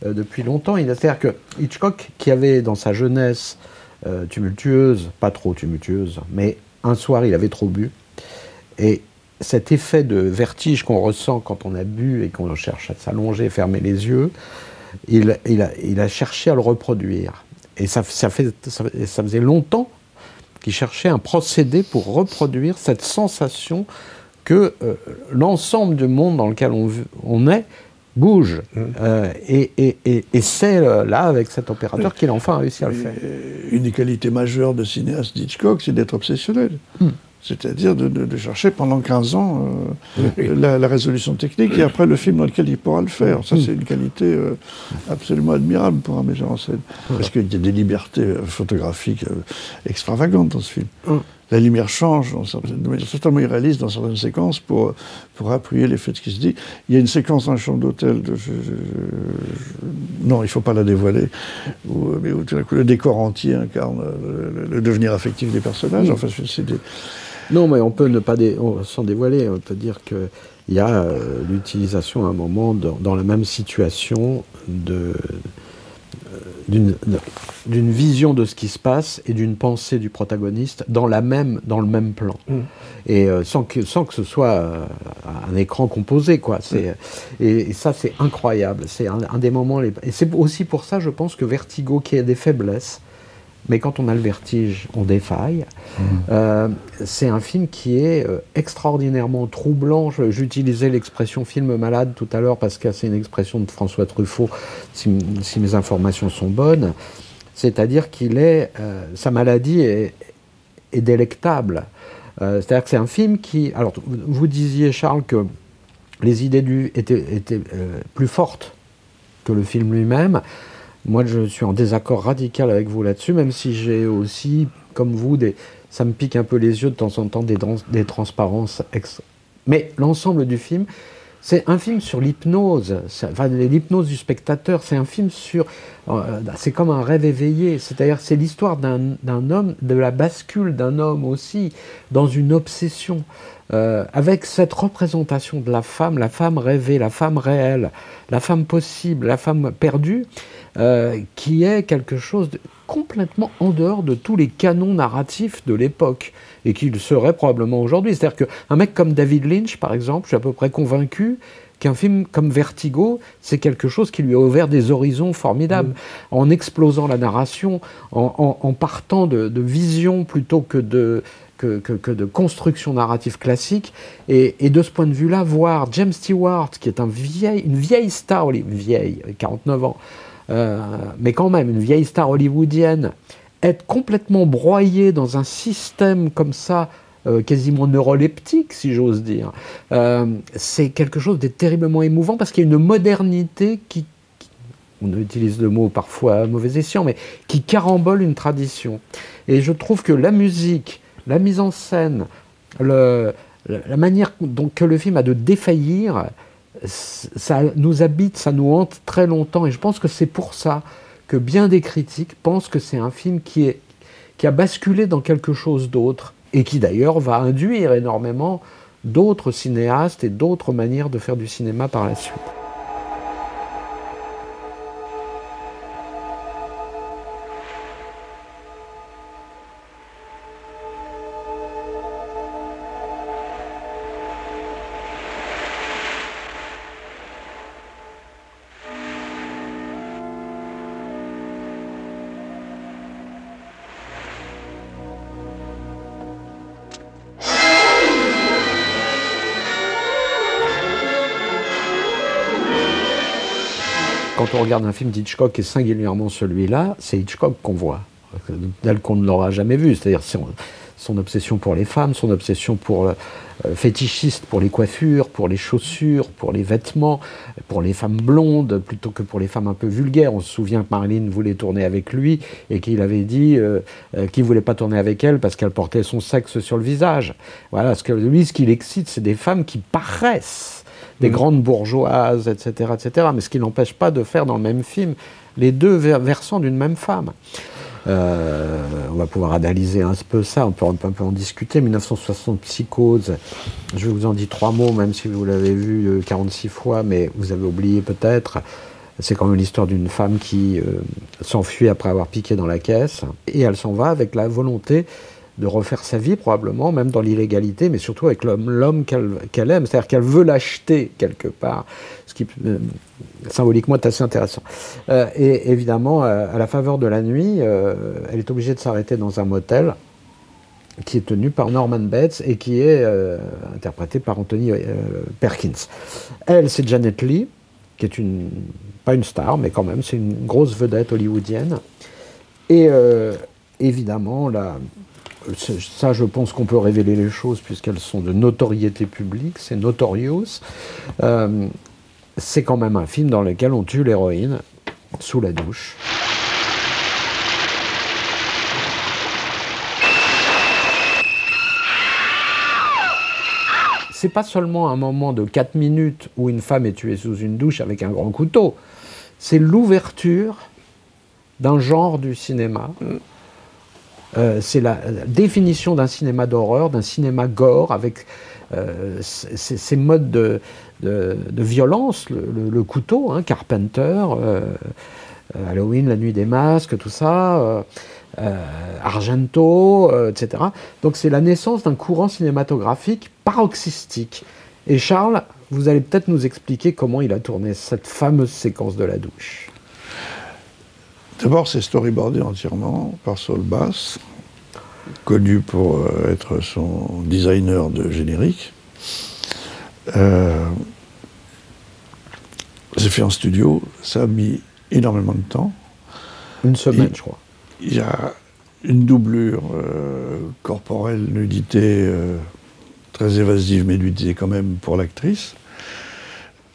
euh, depuis longtemps. Il- C'est-à-dire que Hitchcock, qui avait dans sa jeunesse euh, tumultueuse, pas trop tumultueuse, mais un soir, il avait trop bu. Et cet effet de vertige qu'on ressent quand on a bu et qu'on cherche à s'allonger, fermer les yeux, il, il a, il a cherché à le reproduire. Et ça, ça, fait, ça, ça faisait longtemps qu'il cherchait un procédé pour reproduire cette sensation que euh, l'ensemble du monde dans lequel on, est bouge. Euh, et et- et- et c'est euh, là, avec cet opérateur, qu'il a enfin réussi à le faire. Une des qualités majeures de cinéaste d'Hitchcock, c'est d'être obsessionnel. Hmm. C'est-à-dire de, de- de chercher pendant 15 ans euh, la, la résolution technique et après le film dans lequel il pourra le faire. Ça, c'est une qualité euh, absolument admirable pour un metteur en scène. Parce qu'il y a des libertés euh, photographiques euh, extravagantes dans ce film. Hmm. La lumière change dans certaines, de manière totalement irréaliste dans certaines séquences pour, pour appuyer l'effet de ce qui se dit. Il y a une séquence dans la chambre d'hôtel, de, je- je- je- non, il ne faut pas la dévoiler, où, mais où tout d'un coup le décor entier incarne le, le devenir affectif des personnages. Enfin, c'est des, Non, mais on peut ne pas, dé- on- sans dévoiler, on peut dire que il y a euh, l'utilisation à un moment dans, dans la même situation de, euh, d'une vision de ce qui se passe et d'une pensée du protagoniste dans, la même, dans le même plan. Mm. Et euh, sans, que, sans que ce soit un écran composé. Quoi. C'est, et, et ça, c'est incroyable. C'est un, un des moments. Les, et c'est aussi pour ça, je pense, que Vertigo, qui a des faiblesses, mais quand on a le vertige, on défaille. Euh, c'est un film qui est euh, extraordinairement troublant. J'utilisais l'expression film malade tout à l'heure parce que c'est une expression de François Truffaut, si, mes informations sont bonnes. C'est-à-dire qu'il est, euh, sa maladie est, est délectable. Euh, C'est-à-dire que c'est un film qui. Alors, vous disiez, Charles, que les idées du, étaient, étaient plus fortes que le film lui-même. Moi, je suis en désaccord radical avec vous là-dessus, même si j'ai aussi, comme vous, ça me pique un peu les yeux de temps en temps des, trans- des transparences. ex- Mais l'ensemble du film, c'est un film sur l'hypnose, l'hypnose du spectateur. C'est un film sur, euh, c'est comme un rêve éveillé. C'est-à-dire, c'est l'histoire d'un d'un homme, de la bascule d'un homme aussi dans une obsession. Euh, avec cette représentation de la femme, la femme rêvée, la femme réelle, la femme possible, la femme perdue, euh, qui est quelque chose de complètement en dehors de tous les canons narratifs de l'époque et qui le serait probablement aujourd'hui. C'est-à-dire qu'un mec comme David Lynch, par exemple, je suis à peu près convaincu qu'un film comme Vertigo, c'est quelque chose qui lui a ouvert des horizons formidables, en explosant la narration, en, en- en partant de, de visions plutôt que de, que, que- que de construction narrative classique. Et, et de ce point de vue-là, voir James Stewart, qui est un vieil, une vieille star, vieille, 49 ans, mais quand même une vieille star hollywoodienne, être complètement broyé dans un système comme ça, euh, quasiment neuroleptique, si j'ose dire, euh, c'est quelque chose de terriblement émouvant parce qu'il y a une modernité qui, on utilise le mot parfois à mauvais escient, mais qui carambole une tradition. Et je trouve que la musique, la mise en scène, la manière dont que le film a de défaillir, ça nous habite, ça nous hante très longtemps. Et je pense que c'est pour ça que bien des critiques pensent que c'est un film qui, est, qui a basculé dans quelque chose d'autre et qui d'ailleurs va induire énormément d'autres cinéastes et d'autres manières de faire du cinéma par la suite. Regarde un film d'Hitchcock, et singulièrement celui-là, c'est Hitchcock qu'on voit, tel qu'on ne l'aura jamais vu. C'est-à-dire son, son obsession pour les femmes, son obsession pour euh, fétichiste pour les coiffures, pour les chaussures, pour les vêtements, pour les femmes blondes plutôt que pour les femmes un peu vulgaires. On se souvient que Marilyn voulait tourner avec lui et qu'il avait dit euh, euh, qu'il voulait pas tourner avec elle parce qu'elle portait son sexe sur le visage. Voilà, ce que lui, ce qui l'excite, c'est des femmes qui paraissent des grandes bourgeoises, etc., etc. Mais ce qui n'empêche pas de faire dans le même film les deux ver- versants d'une même femme. Euh, on va pouvoir analyser un peu ça, on peut, un peu en discuter. 1960 Psychose, je vous en dis trois mots, même si vous l'avez vu euh, 46 fois, mais vous avez oublié peut-être. C'est quand même l'histoire d'une femme qui euh, s'enfuit après avoir piqué dans la caisse, et elle s'en va avec la volonté de refaire sa vie probablement, même dans l'illégalité, mais surtout avec l'homme, qu'elle, aime, c'est-à-dire qu'elle veut l'acheter quelque part, ce qui euh, symboliquement est assez intéressant. Euh, et évidemment, euh, à la faveur de la nuit, elle est obligée de s'arrêter dans un motel qui est tenu par Norman Bates et qui est interprété par Anthony Perkins. Elle, c'est Janet Lee, qui est une, pas une star, mais quand même, c'est une grosse vedette hollywoodienne. Et évidemment, c'est- ça, je pense qu'on peut révéler les choses puisqu'elles sont de notoriété publique, c'est Notorious. Euh, c'est quand même un film dans lequel on tue l'héroïne sous la douche. C'est pas seulement un moment de 4 minutes où une femme est tuée sous une douche avec un grand couteau. C'est l'ouverture d'un genre du cinéma Euh, c'est la, définition d'un cinéma d'horreur, d'un cinéma gore, avec euh, ces modes de, violence, le, couteau, hein, Carpenter, euh, euh, Halloween, La Nuit des Masques, tout ça, Argento, etc. Donc c'est la naissance d'un courant cinématographique paroxystique. Et Charles, vous allez peut-être nous expliquer comment il a tourné cette fameuse séquence de la douche. D'abord, c'est storyboardé entièrement par Saul Bass, connu pour euh, être son designer de générique. Euh, c'est fait en studio, ça a mis énormément de temps. Une semaine, Il- je crois. Il y a une doublure euh, corporelle, nudité euh, très évasive, mais nudité quand même pour l'actrice.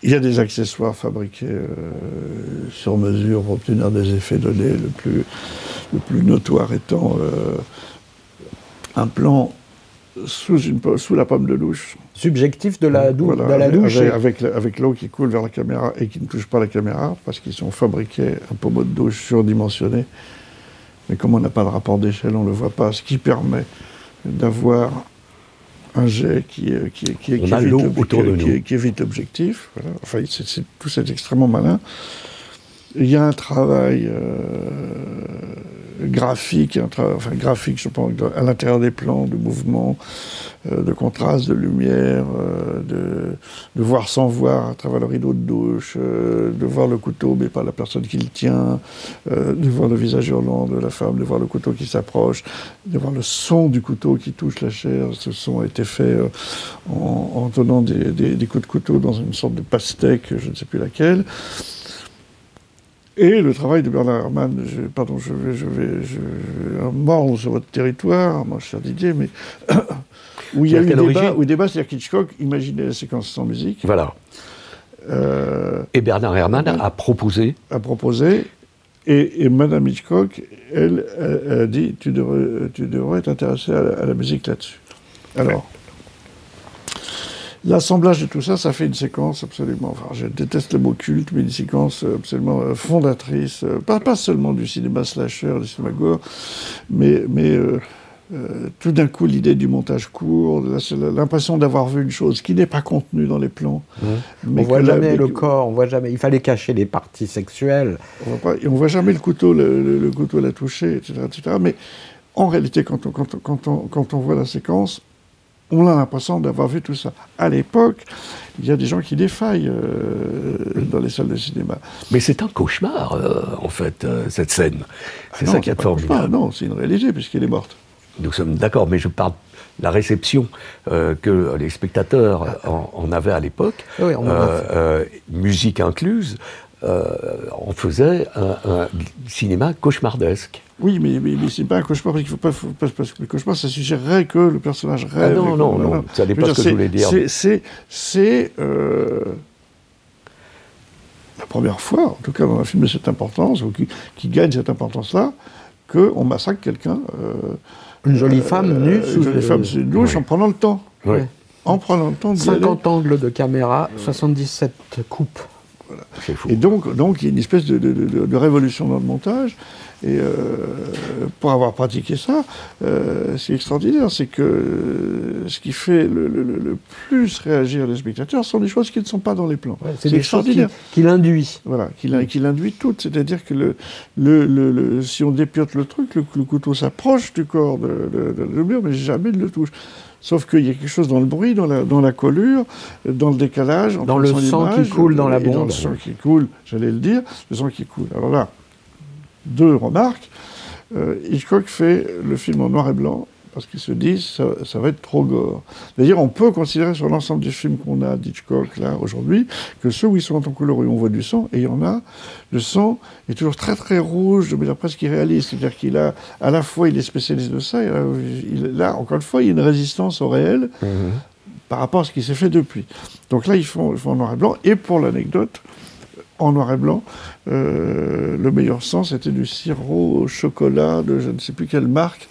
Il y a des accessoires fabriqués euh, sur mesure pour obtenir des effets donnés, le plus, le plus notoire étant euh, un plan sous, une, po- sous la pomme de douche. Subjectif de la, dou- Voilà, de la douche. Avec l'eau qui coule vers la caméra et qui ne touche pas la caméra, parce qu'ils sont fabriqués un pommeau de douche surdimensionné. Mais comme on n'a pas de rapport d'échelle, on ne le voit pas, ce qui permet d'avoir un jet qui, est- qui, qui, qui est vite autour est- de qui nous. est- est vite objectif. Voilà. Enfin, tout c'est extrêmement malin. Il y a un travail euh, graphique, enfin graphique, je pense, à l'intérieur des plans, de mouvement, euh, de contraste, de lumière, euh, de, de voir sans voir à travers le rideau de douche, euh, de voir le couteau mais pas la personne qui le tient, de voir le visage hurlant de la femme, de voir le couteau qui s'approche, de voir le son du couteau qui touche la chair. Ce son a été fait en, en donnant des, des- des coups de couteau dans une sorte de pastèque, je ne sais plus laquelle. Et le travail de Bernard Herrmann, je, pardon, je vais, je vais, je vais sur votre territoire, mon cher Didier, mais où il y a eu débat, où débat, c'est-à-dire qu'Hitchcock imaginait la séquence sans musique, Voilà. euh, Et Bernard Herrmann a proposé a proposé, et, et Madame Hitchcock, elle, elle, elle a dit, tu devrais, tu devrais t'intéresser à, la- à la musique là-dessus. Alors, l'assemblage de tout ça, ça fait une séquence absolument, enfin, je déteste le mot culte, mais une séquence absolument euh, fondatrice, euh, pas, pas seulement du cinéma slasher, du cinéma gore, mais, mais euh, euh, tout d'un coup, l'idée du montage court, l'impression d'avoir vu une chose qui n'est pas contenue dans les plans. mais on voit la- jamais mais le corps, on voit jamais. Il fallait cacher les parties sexuelles. on voit pas, on voit jamais le couteau, le, le- le couteau l'a touché, etc., etc. Mais en réalité, quand on, quand, on, quand, on, quand on voit la séquence, on a l'impression d'avoir vu tout ça. À l'époque, il y a des gens qui défaillent euh, dans les salles de cinéma. Mais c'est un cauchemar, euh, en fait, euh, cette scène. C'est Ah non, ça qui cauchemar, formidable. Non, c'est une réalité, puisqu'elle est morte. Nous sommes d'accord, mais je parle de la réception euh, que les spectateurs en, en avaient à l'époque, Oui, on en a euh, fait. euh, musique incluse, euh, on faisait un, un cinéma cauchemardesque. Oui, mais, mais, mais c'est pas un cauchemar, parce qu'il faut pas, faut pas- parce que le cauchemar, ça suffirait que le personnage rêve. Ah non, que- non, voilà. non, ça n'est pas ce que je c'est- voulais dire. c'est- C'est, c'est euh, la première fois, en tout cas dans un film de cette importance, ou qui, qui gagne cette importance-là, qu'on massacre quelqu'un. euh, Une jolie femme nue euh, sous une jolie femme sous une douche en prenant le temps. Ouais. En prenant le temps aller. 50 angles de caméra, 77 coupes. Et donc, donc, il y a une espèce de, de- de- de révolution dans le montage. Et euh, pour avoir pratiqué ça, euh, c'est extraordinaire. C'est que ce qui fait le, le- le- le plus réagir les spectateurs sont des choses qui ne sont pas dans les plans. c'est des choses qui, extraordinaire. qui l'induit. Voilà, qu'il qu'il induit toutes. C'est-à-dire que le, le, si on dépiote le truc, le, couteau s'approche du corps de, mur, mais jamais il ne le touche. Sauf qu'il y a quelque chose dans le bruit, dans la, dans la collure, dans le décalage. Dans le son sang qui coule dans la et Dans bombe. le sang qui coule, j'allais le dire, le sang qui coule. Alors là, deux remarques. Euh, Hitchcock fait le film en noir et blanc parce qu'il se dit ça, ça va être trop gore. D'ailleurs, on peut considérer sur l'ensemble des films qu'on a d'Hitchcock là aujourd'hui que ceux où ils sont en couleur où on voit du sang, et il y en a, le sang est toujours très très rouge, de manière presque irréaliste. C'est-à-dire qu'il a, à la fois, il est spécialiste de ça, et là, il- là, encore une fois, il y a une résistance au réel par rapport à ce qui s'est fait depuis. Donc là, ils font, ils font en noir et blanc. Et pour l'anecdote, en noir et blanc, euh, le meilleur sang, c'était du sirop au chocolat de je ne sais plus quelle marque,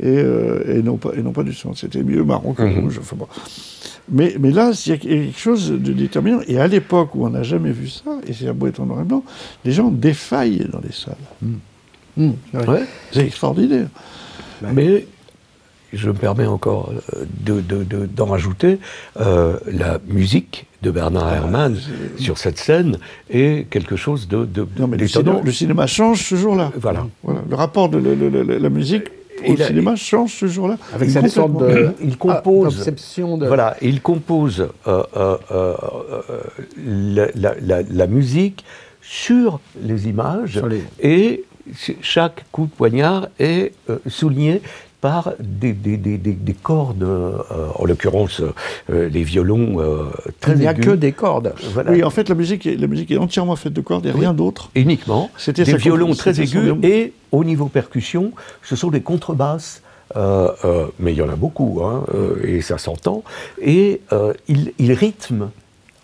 et, euh, et, non, pas, et non pas du sang. C'était mieux marron que Mhm. rouge. Enfin bon. mais, mais là, il y a quelque chose de déterminant. Et à l'époque où on n'a jamais vu ça, et c'est un beau être en noir et blanc, les gens défaillent dans les salles. Hum, Ouais. C'est extraordinaire. Mais je me permets encore euh, de- de- de- d'en rajouter, euh, la musique de Bernard Herrmann sur cette scène est quelque chose de, de Non, mais le cinéma, le cinéma change ce jour-là. Voilà. Voilà. Le rapport de le- le- le- la musique au cinéma change ce jour-là. Avec cette sorte de il compose de. Voilà, il compose euh, euh, euh, euh, la, la- la- la musique sur les images Sur les- et ch- chaque coup de poignard est euh, souligné par des, des- des- des- des cordes, euh, en l'occurrence euh, les violons euh, très Il n'y a aigus. que des cordes. Voilà. Oui, en fait, la musique, est, la musique est entièrement faite de cordes et rien d'autre. uniquement. C'était des violons très aigus et au niveau percussion, ce sont des contrebasses. euh, mais il y en a beaucoup, hein, et ça s'entend. Et il, il rythme,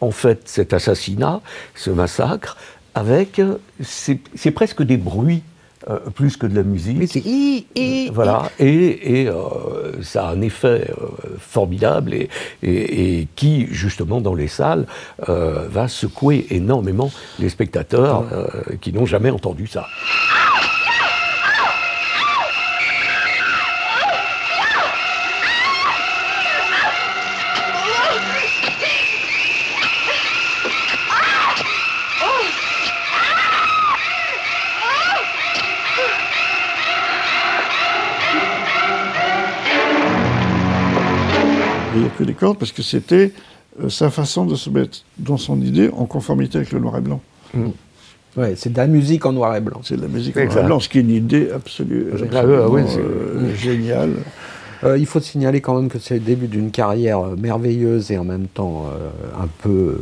en fait, cet assassinat, ce massacre, avec. c'est presque des bruits. Euh, plus que de la musique. Mais c'est i, i, Voilà, et, et, euh, ça a un effet euh, formidable et, et- et qui, justement, dans les salles, euh, va secouer énormément les spectateurs euh, qui n'ont jamais entendu ça. Il n'y a que des cordes parce que c'était euh, sa façon de se mettre dans son idée en conformité avec le noir et blanc. Ouais, c'est de la musique en noir et blanc. C'est de la musique en noir et blanc, ce qui est une idée absolue, Ah ouais, ouais, absolument, c'est- euh, géniale. Euh, il faut signaler quand même que c'est le début d'une carrière merveilleuse et en même temps euh, un peu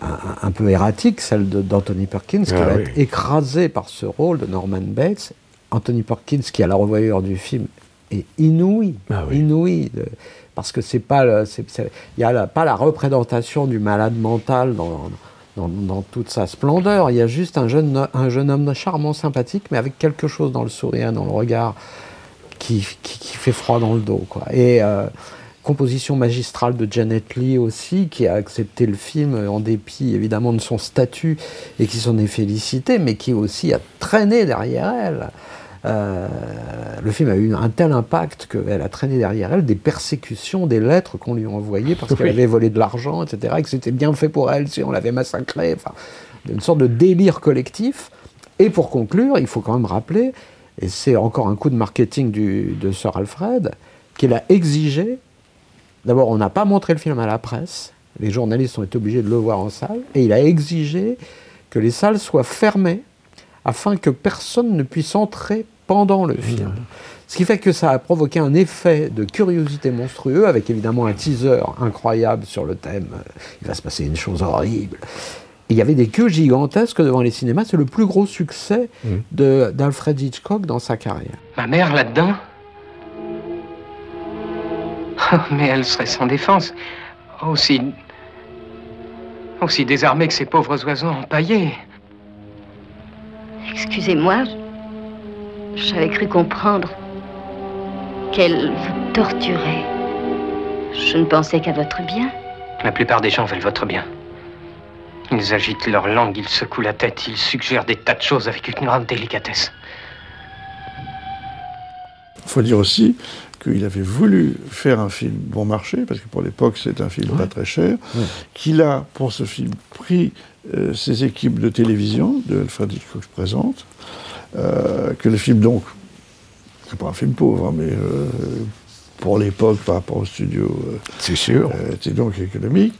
un, un peu erratique, celle d'Anthony Perkins, qui Ah va oui. être écrasé par ce rôle de Norman Bates. Anthony Perkins, qui à la revoyure du film est inouï, Ah oui. inouï, de- parce que c'est pas le- il y a la- pas la représentation du malade mental dans, dans, dans toute sa splendeur. Il y a juste un jeune, un jeune homme charmant, sympathique, mais avec quelque chose dans le sourire, dans le regard, qui, qui, qui fait froid dans le dos. Quoi. Et euh, composition magistrale de Janet Lee aussi, qui a accepté le film en dépit évidemment de son statut et qui s'en est félicité, mais qui aussi a traîné derrière elle. Euh, le film a eu un tel impact qu'elle a traîné derrière elle des persécutions, des lettres qu'on lui a envoyées parce qu'elle avait volé de l'argent, etc., et que c'était bien fait pour elle si on l'avait massacrée. Enfin, une sorte de délire collectif. Et pour conclure, il faut quand même rappeler, et c'est encore un coup de marketing du- de Sir Alfred, qu'il a exigé. D'abord, on n'a pas montré le film à la presse. Les journalistes ont été obligés de le voir en salle. Et il a exigé que les salles soient fermées afin que personne ne puisse entrer pendant le film. Ce qui fait que ça a provoqué un effet de curiosité monstrueux, avec évidemment un teaser incroyable sur le thème euh, il va se passer une chose horrible. Et il y avait des queues gigantesques devant les cinémas. C'est le plus gros succès de- d'Alfred Hitchcock dans sa carrière. Ma mère là-dedans Oh, Mais elle serait sans défense. Aussi. aussi désarmée que ces pauvres oiseaux empaillés. Excusez-moi, je- j'avais cru comprendre qu'elle vous torturait. Je ne pensais qu'à votre bien. La plupart des gens veulent votre bien. Ils agitent leur langue, ils secouent la tête, ils suggèrent des tas de choses avec une grande délicatesse. Il faut dire aussi qu'il avait voulu faire un film bon marché, parce que pour l'époque c'est un film pas très cher, qu'il a pour ce film pris euh, ses équipes de télévision, de Alfred Hitchcock présente, euh, que le film donc, c'est pas un film pauvre, hein, mais euh, pour l'époque par rapport au studio, euh, C'est sûr. euh, était donc économique,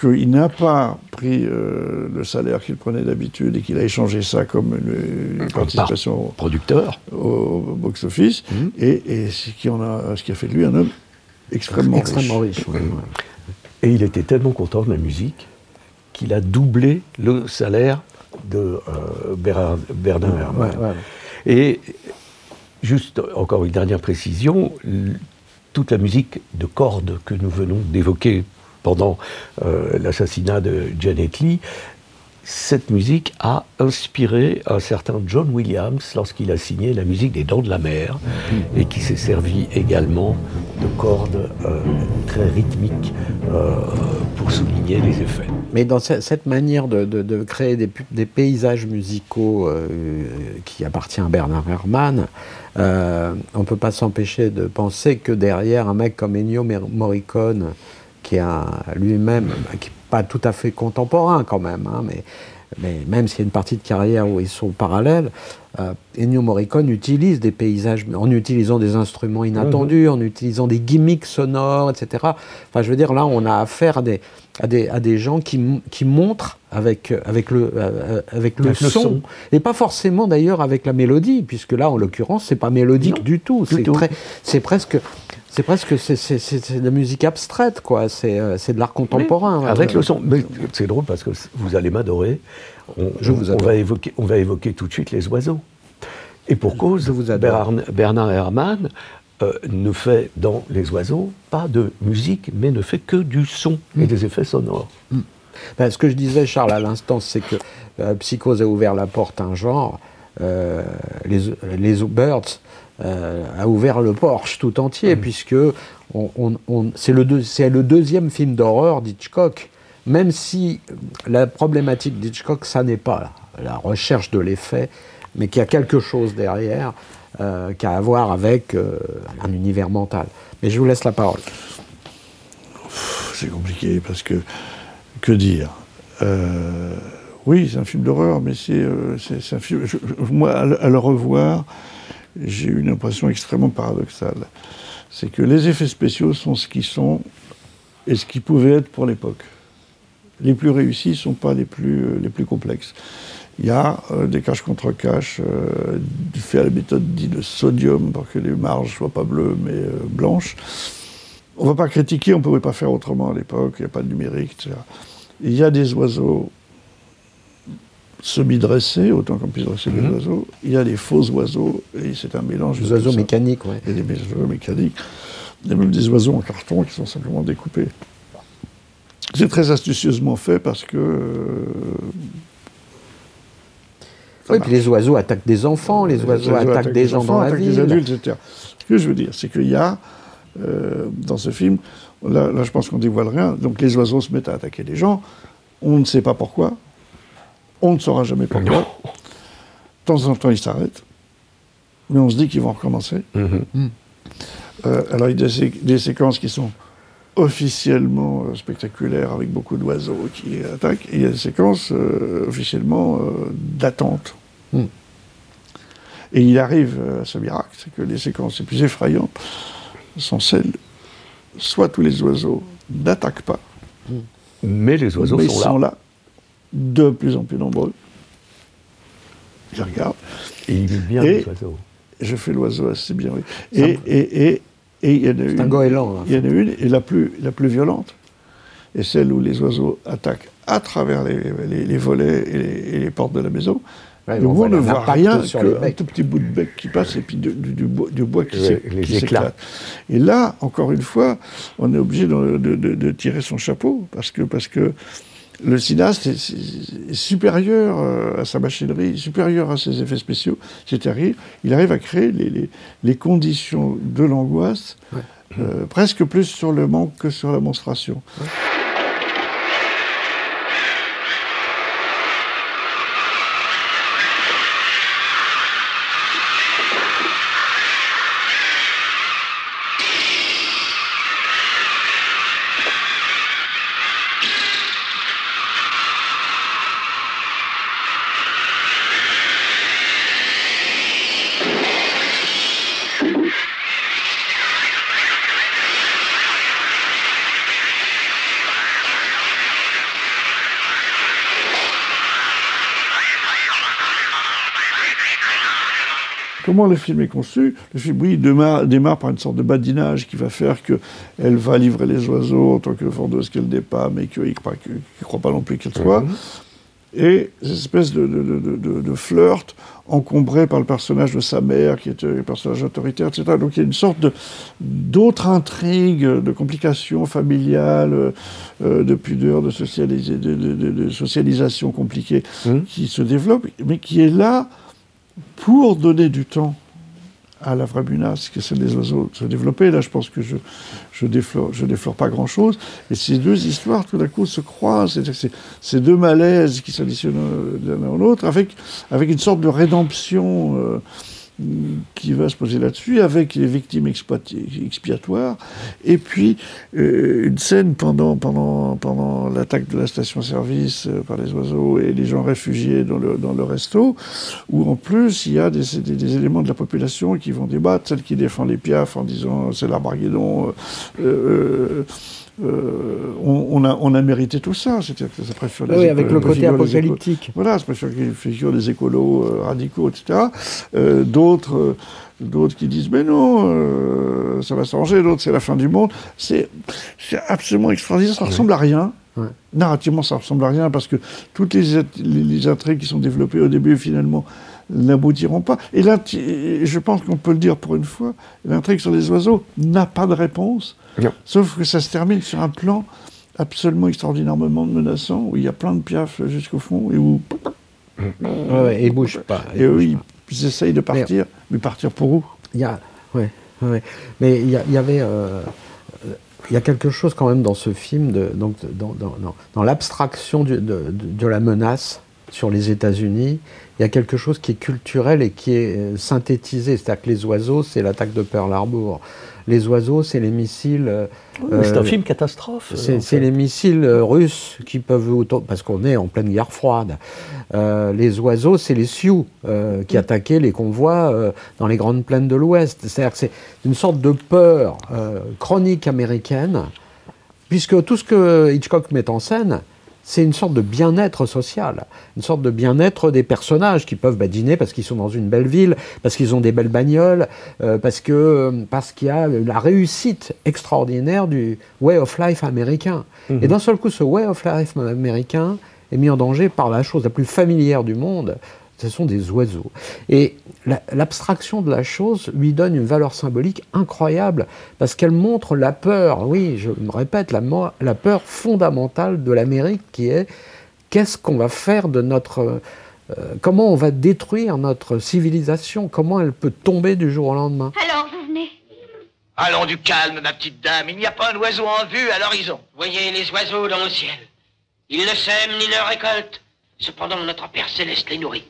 qu'il n'a pas pris euh, le salaire qu'il prenait d'habitude et qu'il a échangé ça comme une, une participation Producteur. au box-office, et, et ce, qui en a, ce qui a fait de lui un homme extrêmement, Extrêmement riche. Et il était tellement content de la musique qu'il a doublé le salaire de euh, Bernard, Bernard Herrmann. Ouais, ouais. Et juste encore une dernière précision, toute la musique de cordes que nous venons d'évoquer pendant euh, l'assassinat de Janet Lee cette musique a inspiré un certain John Williams lorsqu'il a signé la musique des Dents de la Mer Mm-hmm. et qui s'est servi également de cordes euh, très rythmiques euh, pour souligner les effets. Mais dans ce- cette manière de, de- de créer des, paysages musicaux euh, qui appartient à Bernard Herrmann, on ne peut pas s'empêcher de penser que derrière un mec comme Ennio Morricone, qui un- lui-même, qui pas tout à fait contemporain quand même, hein, mais, mais même s'il y a une partie de carrière où ils sont parallèles, euh, Ennio Morricone utilise des paysages en utilisant des instruments inattendus, en utilisant des gimmicks sonores, etc. Enfin, je veux dire, là, on a affaire à des, à des, à des gens qui, qui montrent avec, avec, le, euh, avec le Avec le son, et pas forcément d'ailleurs avec la mélodie, puisque là, en l'occurrence, c'est pas mélodique Non, du tout. c'est presque. C'est presque c'est, c'est- c'est- c'est de la musique abstraite, quoi. C'est, euh, c'est de l'art contemporain. Oui, hein. avec le son. Mais c'est drôle parce que vous allez m'adorer. On, Je vous on adore. va évoquer, on va évoquer tout de suite les oiseaux. Et pour cause, Je vous. Bernard, Bernard Herrmann euh, ne fait dans les oiseaux pas de musique, mais ne fait que du son Mm. et des effets sonores. Ben, ce que je disais, Charles, à l'instant, c'est que euh, Psychose a ouvert la porte à un genre. euh, les, les Birds a ouvert le Porsche tout entier, puisque on- on- on- c'est le, deux- c'est le deuxième film d'horreur d'Hitchcock. Même si la problématique d'Hitchcock, ça n'est pas la, la recherche de l'effet, mais qu'il y a quelque chose derrière euh, qui a à voir avec euh, un univers mental. Mais je vous laisse la parole. C'est compliqué parce que que dire Euh, Oui, c'est un film d'horreur, mais c'est euh, c'est- c'est un film. je- je- moi, à, le- à le revoir, j'ai eu une impression extrêmement paradoxale. C'est que les effets spéciaux sont ce qu'ils sont et ce qu'ils pouvaient être pour l'époque. Les plus réussis ne sont pas les plus, euh, les plus complexes. Il y a euh, des caches contre caches, euh, fait à la méthode dite de sodium pour que les marges soient pas bleues mais euh, blanches. On ne va pas critiquer, on ne pouvait pas faire autrement à l'époque, il n'y a pas de numérique, etc. Il y a des oiseaux semi-dressés, autant qu'on puisse dresser des Mhm. oiseaux. Il y a des faux oiseaux, et c'est un mélange Les de oiseaux mécaniques, ouais. Il y a des oiseaux mécaniques. Il y a même des oiseaux en carton qui sont simplement découpés. C'est très astucieusement fait parce que. euh, Oui, marche. puis les oiseaux attaquent des enfants, les oiseaux attaquent des gens enfants, dans la attaquent ville. des adultes, etc. Ce que je veux dire, c'est qu'il y a, euh, dans ce film, là, là, je pense qu'on dévoile rien, donc les oiseaux se mettent à attaquer des gens, on ne sait pas pourquoi, on ne saura jamais pourquoi. De temps en temps, ils s'arrêtent, mais on se dit qu'ils vont recommencer. Euh, alors, il y a des, sé- des séquences qui sont officiellement euh, spectaculaires avec beaucoup d'oiseaux qui attaquent, et il y a des séquences euh, officiellement d'attente. Mm. Et il arrive à ce miracle, c'est que les séquences les plus effrayantes sont celles, soit tous les oiseaux n'attaquent pas, Mais les oiseaux mais sont, ils là. sont là, de plus en plus nombreux. Je regarde. Et ils vivent bien, Et- les oiseaux. Je fais l'oiseau assez bien, oui. Et, et, et, et il y en a une. un goéland. hein. Il y en a une, et la plus, la plus violente, est celle où les oiseaux attaquent à travers les, les- les volets et les, et les portes de la maison. Ouais, et mais on ne voit rien qu'un tout petit bout de bec qui passe et puis du, du bois, du bois qui s'éclate. Et là, encore une fois, on est obligé de, de- de- de tirer son chapeau parce que, parce que le cinéaste est, est- est supérieur euh, à sa machinerie, supérieur à ses effets spéciaux. C'est arrive, il arrive à créer les, les- les conditions de l'angoisse, euh, presque plus sur le manque que sur la monstration. Comment le film est conçu Le film, oui, démarre, démarre par une sorte de badinage qui va faire qu'elle va livrer les oiseaux en tant que vendeuse qu'elle n'est pas, mais qu'il ne croit, pas non plus qu'elle soit. et cette espèce de, de, de, de, flirt encombré par le personnage de sa mère, qui est un personnage autoritaire, etc. Donc il y a une sorte d'autres intrigues, de complications familiales, euh, de pudeur, de, socialisa- de, de- de- de socialisation compliquée qui se développent, mais qui est là pour donner du temps à la vraie menace, que c'est les oiseaux de se développer. Là, je pense que je je déflore, je déflore pas grand-chose. Et ces deux histoires, tout d'un coup, se croisent. C'est ces deux malaises qui s'additionnent euh, l'un à l'autre, avec, avec une sorte de rédemption euh, qui va se poser là-dessus, avec les victimes expiatoires, et puis euh, une scène pendant, pendant, pendant l'attaque de la station-service euh, par les oiseaux et les gens réfugiés dans le, dans le resto, où en plus il y a des, éléments de la population qui vont débattre, celle qui défend les piafs en disant c'est l'Armageddon, euh, euh, on, on a, on a mérité tout ça, c'est-à-dire que ça préfère les Oui, avec le côté les apocalyptique. voilà, ça préfère qu'il figure des écolos euh, radicaux, etc. Euh, d'autres, d'autres qui disent mais non, ça va s'arranger. D'autres c'est la fin du monde. C'est, c'est absolument extraordinaire. Ça ressemble à rien. Narrativement, ça ressemble à rien parce que toutes les, les, les intrigues qui sont développées au début, finalement, n'aboutiront pas. Et là, je pense qu'on peut le dire pour une fois, l'intrigue sur les oiseaux n'a pas de réponse. Sauf que ça se termine sur un plan absolument extraordinairement menaçant, où il y a plein de piafs jusqu'au fond, et où... Ouais, ouais, et ils bougent pas, Et eux, ils, ils essayent de partir, mais partir pour où? Il y a, ouais, ouais. mais il y, avait, euh, euh, il y a quelque chose quand même dans ce film, de, donc dans, dans- dans- dans l'abstraction de, de- de la menace sur les États-Unis. Il y a quelque chose qui est culturel et qui est euh, synthétisé. C'est-à-dire que les oiseaux, c'est l'attaque de Pearl Harbor. Les oiseaux, c'est les missiles. euh, c'est un euh, film catastrophe, euh, C'est en fait. les missiles euh, russes qui peuvent parce qu'on est en pleine guerre froide. Euh, les oiseaux, c'est les Sioux euh, qui attaquaient les convois euh, dans les grandes plaines de l'Ouest. C'est-à-dire que c'est une sorte de peur euh, chronique américaine, puisque tout ce que Hitchcock met en scène, c'est une sorte de bien-être social, une sorte de bien-être des personnages qui peuvent badiner parce qu'ils sont dans une belle ville, parce qu'ils ont des belles bagnoles, euh, parce que parce qu'il y a la réussite extraordinaire du way of life américain. Et d'un seul coup, ce way of life américain est mis en danger par la chose la plus familière du monde. Ce sont des oiseaux. Et la- l'abstraction de la chose lui donne une valeur symbolique incroyable parce qu'elle montre la peur, oui, je me répète, la peur fondamentale de l'Amérique qui est qu'est-ce qu'on va faire de notre. euh, comment on va détruire notre civilisation? Comment elle peut tomber du jour au lendemain? Alors, vous venez Allons du calme, ma petite dame. Il n'y a pas un oiseau en vue à l'horizon. Voyez les oiseaux dans le ciel. Ils ne sèment ni ne récoltent. Cependant, notre Père Céleste les nourrit.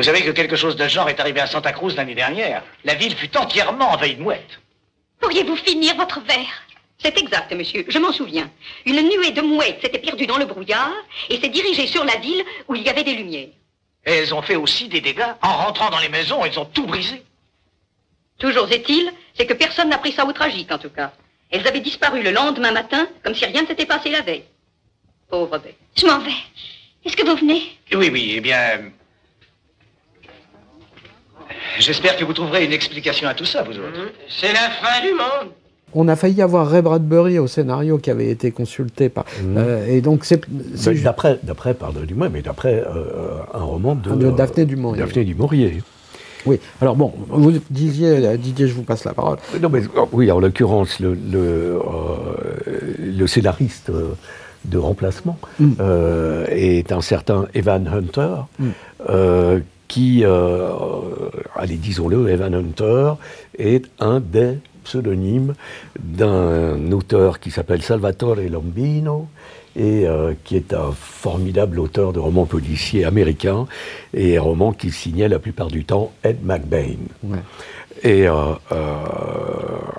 Vous savez que quelque chose de ce genre est arrivé à Santa Cruz l'année dernière. La ville fut entièrement envahie de mouettes. Pourriez-vous finir votre verre? C'est exact, monsieur. Je m'en souviens. Une nuée de mouettes s'était perdue dans le brouillard et s'est dirigée sur la ville où il y avait des lumières. Et elles ont fait aussi des dégâts. En rentrant dans les maisons, elles ont tout brisé. Toujours est-il, c'est que personne n'a pris ça au tragique, en tout cas. Elles avaient disparu le lendemain matin, comme si rien ne s'était passé la veille. Pauvre bête. Je m'en vais. Est-ce que vous venez? Oui, oui, eh bien... J'espère que vous trouverez une explication à tout ça, vous autres. C'est la fin du monde. On a failli avoir Ray Bradbury au scénario qui avait été consulté par. euh, et donc c'est. D'après, d'après, pardonnez-moi, mais d'après euh, un roman de, De Daphné du Maurier. Daphné du Maurier. Oui, alors bon, vous disiez, Didier, je vous passe la parole. Non, mais oh, oui, en l'occurrence, le, le, euh, le scénariste de remplacement Mm. euh, est un certain Evan Hunter, Mm. euh, qui, euh, allez, disons-le, Evan Hunter est un des pseudonymes d'un auteur qui s'appelle Salvatore Lombino et euh, qui est un formidable auteur de romans policiers américains et romans qui signait la plupart du temps Ed McBain. Ouais. Et euh, euh,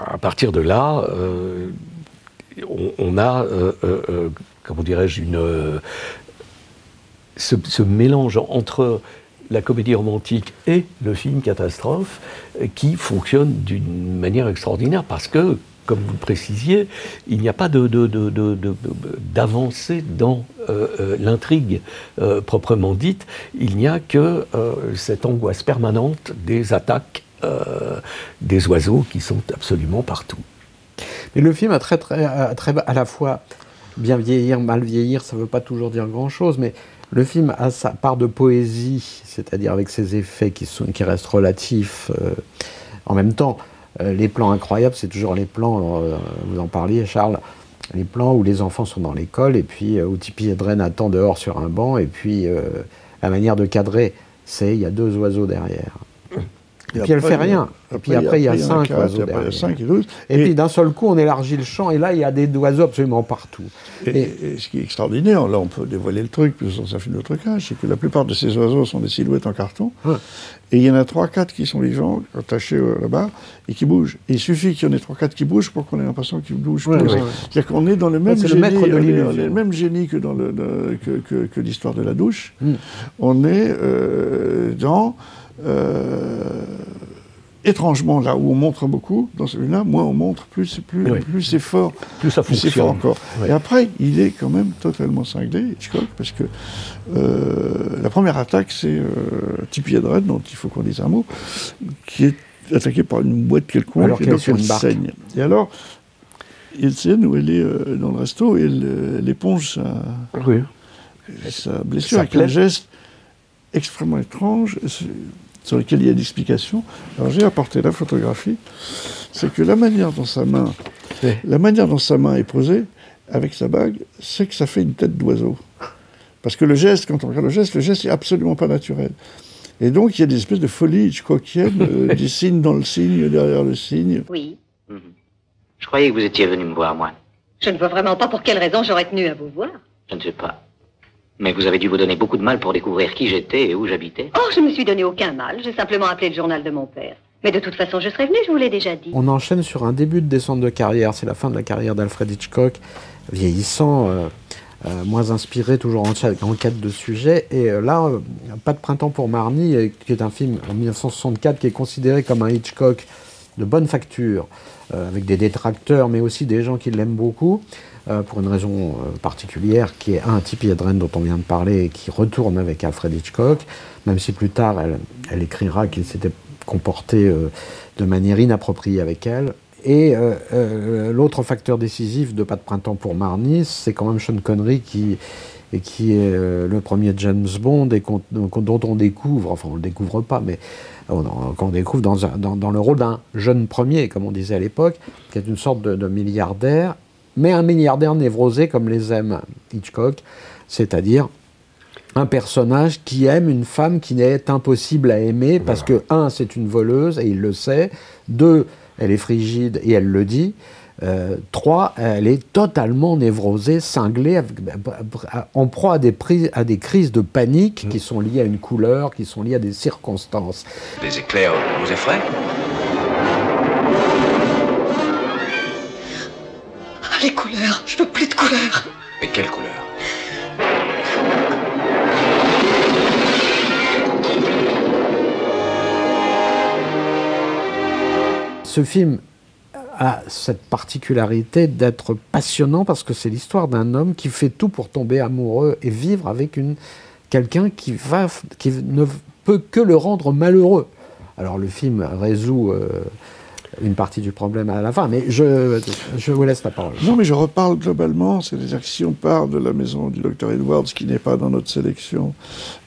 à partir de là, on, on a, comment dirais-je, une, ce, ce mélange entre la comédie romantique et le film catastrophe euh, qui fonctionne d'une manière extraordinaire parce que, comme vous le précisiez, il n'y a pas d'avancée dans euh, euh, l'intrigue proprement dite. Il n'y a que cette angoisse permanente des attaques des oiseaux qui sont absolument partout. Mais le film a très, très- à la fois bien vieillir, mal vieillir, ça ne veut pas toujours dire grand-chose, mais le film a sa part de poésie, c'est-à-dire avec ses effets qui, restent relatifs. euh, en même temps, euh, les plans incroyables, c'est toujours les plans, euh, vous en parliez Charles, les plans où les enfants sont dans l'école et puis où Tippi Hedren attend dehors sur un banc et puis la manière de cadrer, c'est il y a deux oiseaux derrière. Et, puis elle après, fait rien. Et puis après, il y a cinq oiseaux derrière. et puis d'un seul coup, on élargit le champ et là, il y a des oiseaux absolument partout. Et, et ce qui est extraordinaire, là on peut dévoiler le truc, puis ça fait notre cas, c'est que la plupart de ces oiseaux sont des silhouettes en carton. Et il y en a 3-4 qui sont vivants, attachés euh, là-bas, et qui bougent. Et il suffit qu'il y en ait 3-4 qui bougent pour qu'on ait l'impression qu'ils bougent Ouais. C'est-à-dire qu'on est dans le même c'est le génie, est le même génie que dans le, le- que, que- que l'histoire de la douche. Mm. On est euh, dans étrangement là où on montre beaucoup, dans celui-là, moins on montre, plus, c'est- plus, Oui. plus c'est fort. Plus ça c'est fonctionne. fort encore. Oui. Et après, il est quand même totalement cinglé, Hitchcock, parce que euh, la première attaque, c'est euh, Tippi Hedren, dont il faut qu'on dise un mot, qui est attaqué par une boîte quelconque, Alors et donc elle saigne. Et alors, il scène où elle est euh, dans le resto et elle, euh, elle éponge sa, Oui. sa blessure Ça avec un geste extrêmement étrange sur- lequel il y a d'explications. Alors j'ai apporté la photographie, c'est que la manière dont sa main, la manière dont sa main est posée avec sa bague, c'est que ça fait une tête d'oiseau. Parce que le geste, quand on regarde le geste, le geste est absolument pas naturel. Et donc il y a des espèces de folie hitchcockienne, euh, des signes dans le signe, derrière le signe. Oui. Je croyais que vous étiez venu me voir, moi. Je ne vois vraiment pas pour quelle raison j'aurais tenu à vous voir. Je ne sais pas. Mais vous avez dû vous donner beaucoup de mal pour découvrir qui j'étais et où j'habitais. Oh, je me suis donné aucun mal. J'ai simplement appelé le journal de mon père. Mais de toute façon, je serais venue, je vous l'ai déjà dit. On enchaîne sur un début de descente de carrière. C'est la fin de la carrière d'Alfred Hitchcock, vieillissant, euh, euh, moins inspiré, toujours en, quête de sujet. Et euh, là, euh, Pas de printemps pour Marnie, qui est un film en 1964 qui est considéré comme un Hitchcock de bonne facture, euh, avec des détracteurs, mais aussi des gens qui l'aiment beaucoup. Euh, pour une raison euh, particulière, qui est un Tippi Hedren dont on vient de parler, qui retourne avec Alfred Hitchcock, même si plus tard elle, écrira qu'il s'était comporté euh, de manière inappropriée avec elle. Et l'autre facteur décisif de Pas de printemps pour Marnie, c'est quand même Sean Connery qui, est le premier James Bond et dont on découvre, enfin on le découvre pas, mais on, qu'on découvre dans, le rôle d'un jeune premier, comme on disait à l'époque, qui est une sorte de milliardaire, mais un milliardaire névrosé comme les aime Hitchcock, c'est-à-dire un personnage qui aime une femme qui n'est impossible à aimer parce que, un, c'est une voleuse et il le sait, deux, elle est frigide et elle le dit, euh, trois, elle est totalement névrosée, cinglée, avec- en proie à des, prises- à des crises de panique qui sont liées à une couleur, qui sont liées à des circonstances. Les éclairs vous effraient? Couleurs, je veux plus de couleurs. Mais quelle couleur? Ce film a cette particularité d'être passionnant parce que c'est l'histoire d'un homme qui fait tout pour tomber amoureux et vivre avec une quelqu'un qui va qui ne peut que le rendre malheureux. Alors le film résout euh, une partie du problème à la fin, mais je, je vous laisse la parole. Non, mais je reparle globalement, c'est-à-dire que si on parle de la maison du docteur Edwards, qui n'est pas dans notre sélection,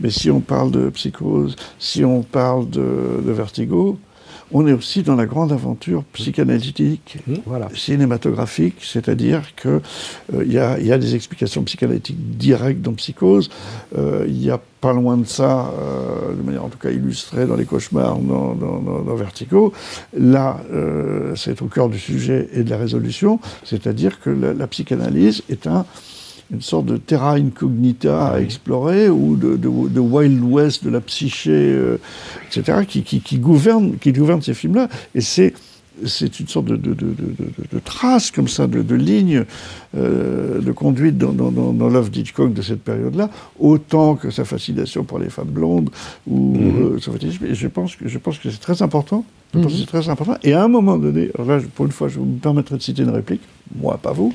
mais si on parle de psychose, si on parle de, de vertigo, on est aussi dans la grande aventure psychanalytique, cinématographique, c'est-à-dire qu'il y, a, y a des explications psychanalytiques directes dans Psychose, euh, il y a pas loin de ça, euh, de manière en tout cas illustrée dans les cauchemars, dans, dans, dans- dans Vertigo. Là, euh, c'est au cœur du sujet et de la résolution, c'est-à-dire que la, la psychanalyse est un, une sorte de terra incognita à explorer ou de, de- de Wild West de la psyché, euh, etc., qui, qui, qui gouverne, qui gouverne ces films-là. Et c'est c'est une sorte de, de, de, de, de- de trace comme ça, de, ligne euh, de conduite dans, dans, dans, l'œuvre d'Hitchcock de cette période-là, autant que sa fascination pour les femmes blondes ou euh, son fétichisme. Et je pense que je pense que c'est très important. Je pense que c'est très important. Et à un moment donné, alors là, pour une fois, je me permettrai de citer une réplique, moi, pas vous.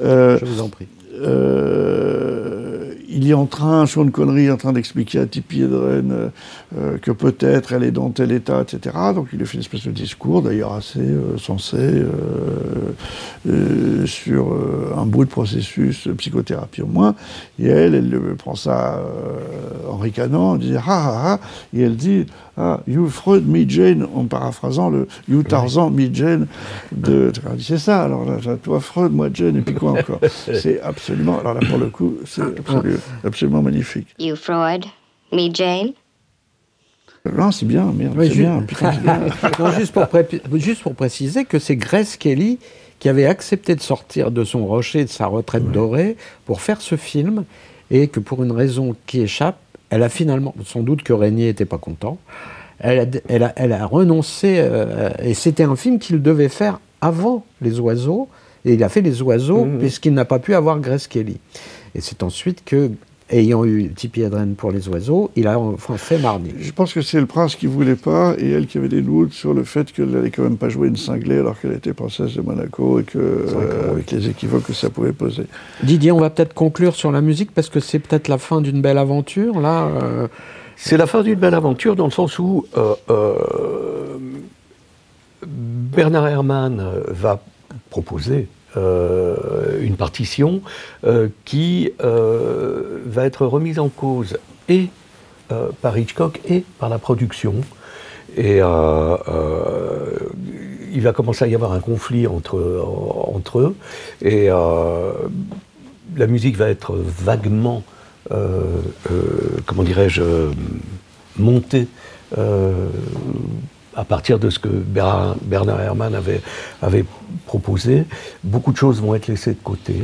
Euh, Je vous en prie. Euh, il est en train, Sean Connery est en train d'expliquer à Tippi Hedren euh, euh, que peut-être elle est dans tel état, etc. Donc il lui fait une espèce de discours, d'ailleurs assez sensé, sur un bout de processus psychothérapie au moins. Et elle, elle le- prend ça en ricanant, en disant ah ah ah, et elle dit ah you Freud me Jane, en paraphrasant le you Tarzan me Jane de. Dit, C'est ça. Alors là, toi Freud, moi Jane, et puis quoi encore C'est absolument. Alors là pour le coup, c'est absolument, absolument magnifique. You Freud, me Jane. Non, c'est bien, merde, Oui, c'est bien. putain, c'est bien. Non, juste, pour pré- juste pour préciser que c'est Grace Kelly qui avait accepté de sortir de son rocher, de sa retraite dorée, pour faire ce film, et que pour une raison qui échappe, elle a finalement, sans doute que Régnier n'était pas content, elle a, elle a- elle a renoncé, euh, et c'était un film qu'il devait faire avant Les Oiseaux, et il a fait Les Oiseaux puisqu'il n'a pas pu avoir Grace Kelly. Et c'est ensuite que, ayant eu Tippi Hedren pour Les Oiseaux, il a enfin fait Marnie. Je pense que c'est le prince qui voulait pas et elle qui avait des doutes sur le fait qu'elle n'allait quand même pas jouer une cinglée alors qu'elle était princesse de Monaco et que, euh, avec les équivoques que ça pouvait poser. Didier, on va peut-être conclure sur la musique parce que c'est peut-être la fin d'une belle aventure. Là, euh, C'est la fin d'une belle aventure dans le sens où euh, euh, Bernard Herrmann va proposer une partition euh, qui euh, va être remise en cause et euh, par Hitchcock et par la production. Et euh, euh, il va commencer à y avoir un conflit entre, entre eux. Et euh, la musique va être vaguement, euh, euh, comment dirais-je, euh, montée euh, à partir de ce que Bernard, Bernard Herrmann avait, avait proposé. Beaucoup de choses vont être laissées de côté.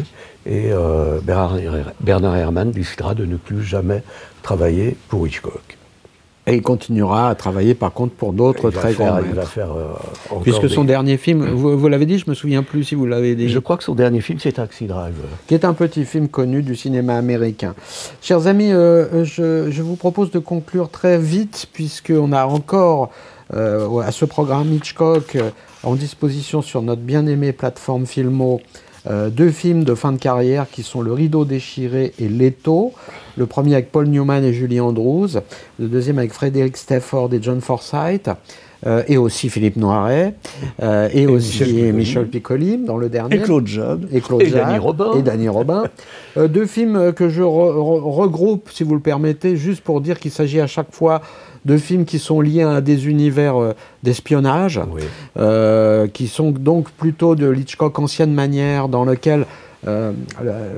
Et euh, Bernard, Bernard Herrmann décidera de ne plus jamais travailler pour Hitchcock. et il continuera à travailler par contre pour d'autres très faire- grands il va maîtres. faire, euh, Puisque son des- dernier film, vous, vous l'avez dit, je me souviens plus si vous l'avez dit. Je crois que son dernier film, c'est Taxi Driver. qui est un petit film connu du cinéma américain. Chers amis, euh, je, je vous propose de conclure très vite, puisqu'on a encore euh, à ce programme Hitchcock euh, en disposition sur notre bien-aimée plateforme Filmo euh, deux films de fin de carrière qui sont Le Rideau déchiré et Leto. Le premier avec Paul Newman et Julie Andrews, le deuxième avec Frédéric Stafford et John Forsythe. Euh, et aussi Philippe Noiret, euh, et, aussi Michel Piccoli. Michel Piccoli dans le dernier. Et Claude Jade. Et Claude Et Jade. Danny Robin. Et Danny Robin. Euh, deux films que je re- re- regroupe, si vous le permettez, juste pour dire qu'il s'agit à chaque fois de films qui sont liés à des univers d'espionnage, qui sont donc plutôt de l'Hitchcock ancienne manière, dans lequel le,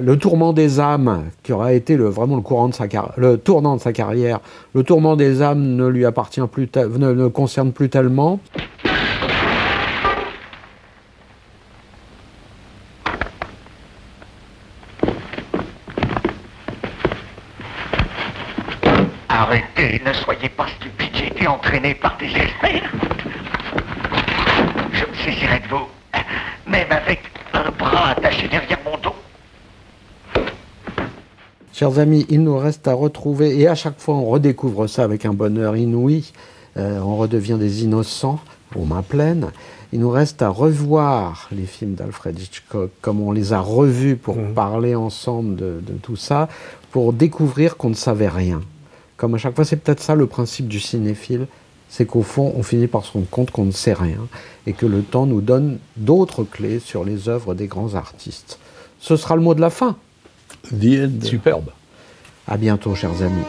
le tourment des âmes, qui aura été vraiment le, courant de sa le tournant de sa carrière, le tourment des âmes ne lui appartient plus, ne, ne concerne plus tellement. Arrêtez, ne soyez pas stupide, j'ai été entraîné par des experts. Je me saisirai de vous, même avec un bras attaché derrière mon dos. Chers amis, il nous reste à retrouver, et à chaque fois on redécouvre ça avec un bonheur inouï, euh, on redevient des innocents aux mains pleines. Il nous reste à revoir les films d'Alfred Hitchcock comme on les a revus pour parler ensemble de, de tout ça, pour découvrir qu'on ne savait rien. Comme à chaque fois, c'est peut-être ça le principe du cinéphile, c'est qu'au fond, on finit par se rendre compte qu'on ne sait rien et que le temps nous donne d'autres clés sur les œuvres des grands artistes. Ce sera le mot de la fin. Superbe. À bientôt, chers amis.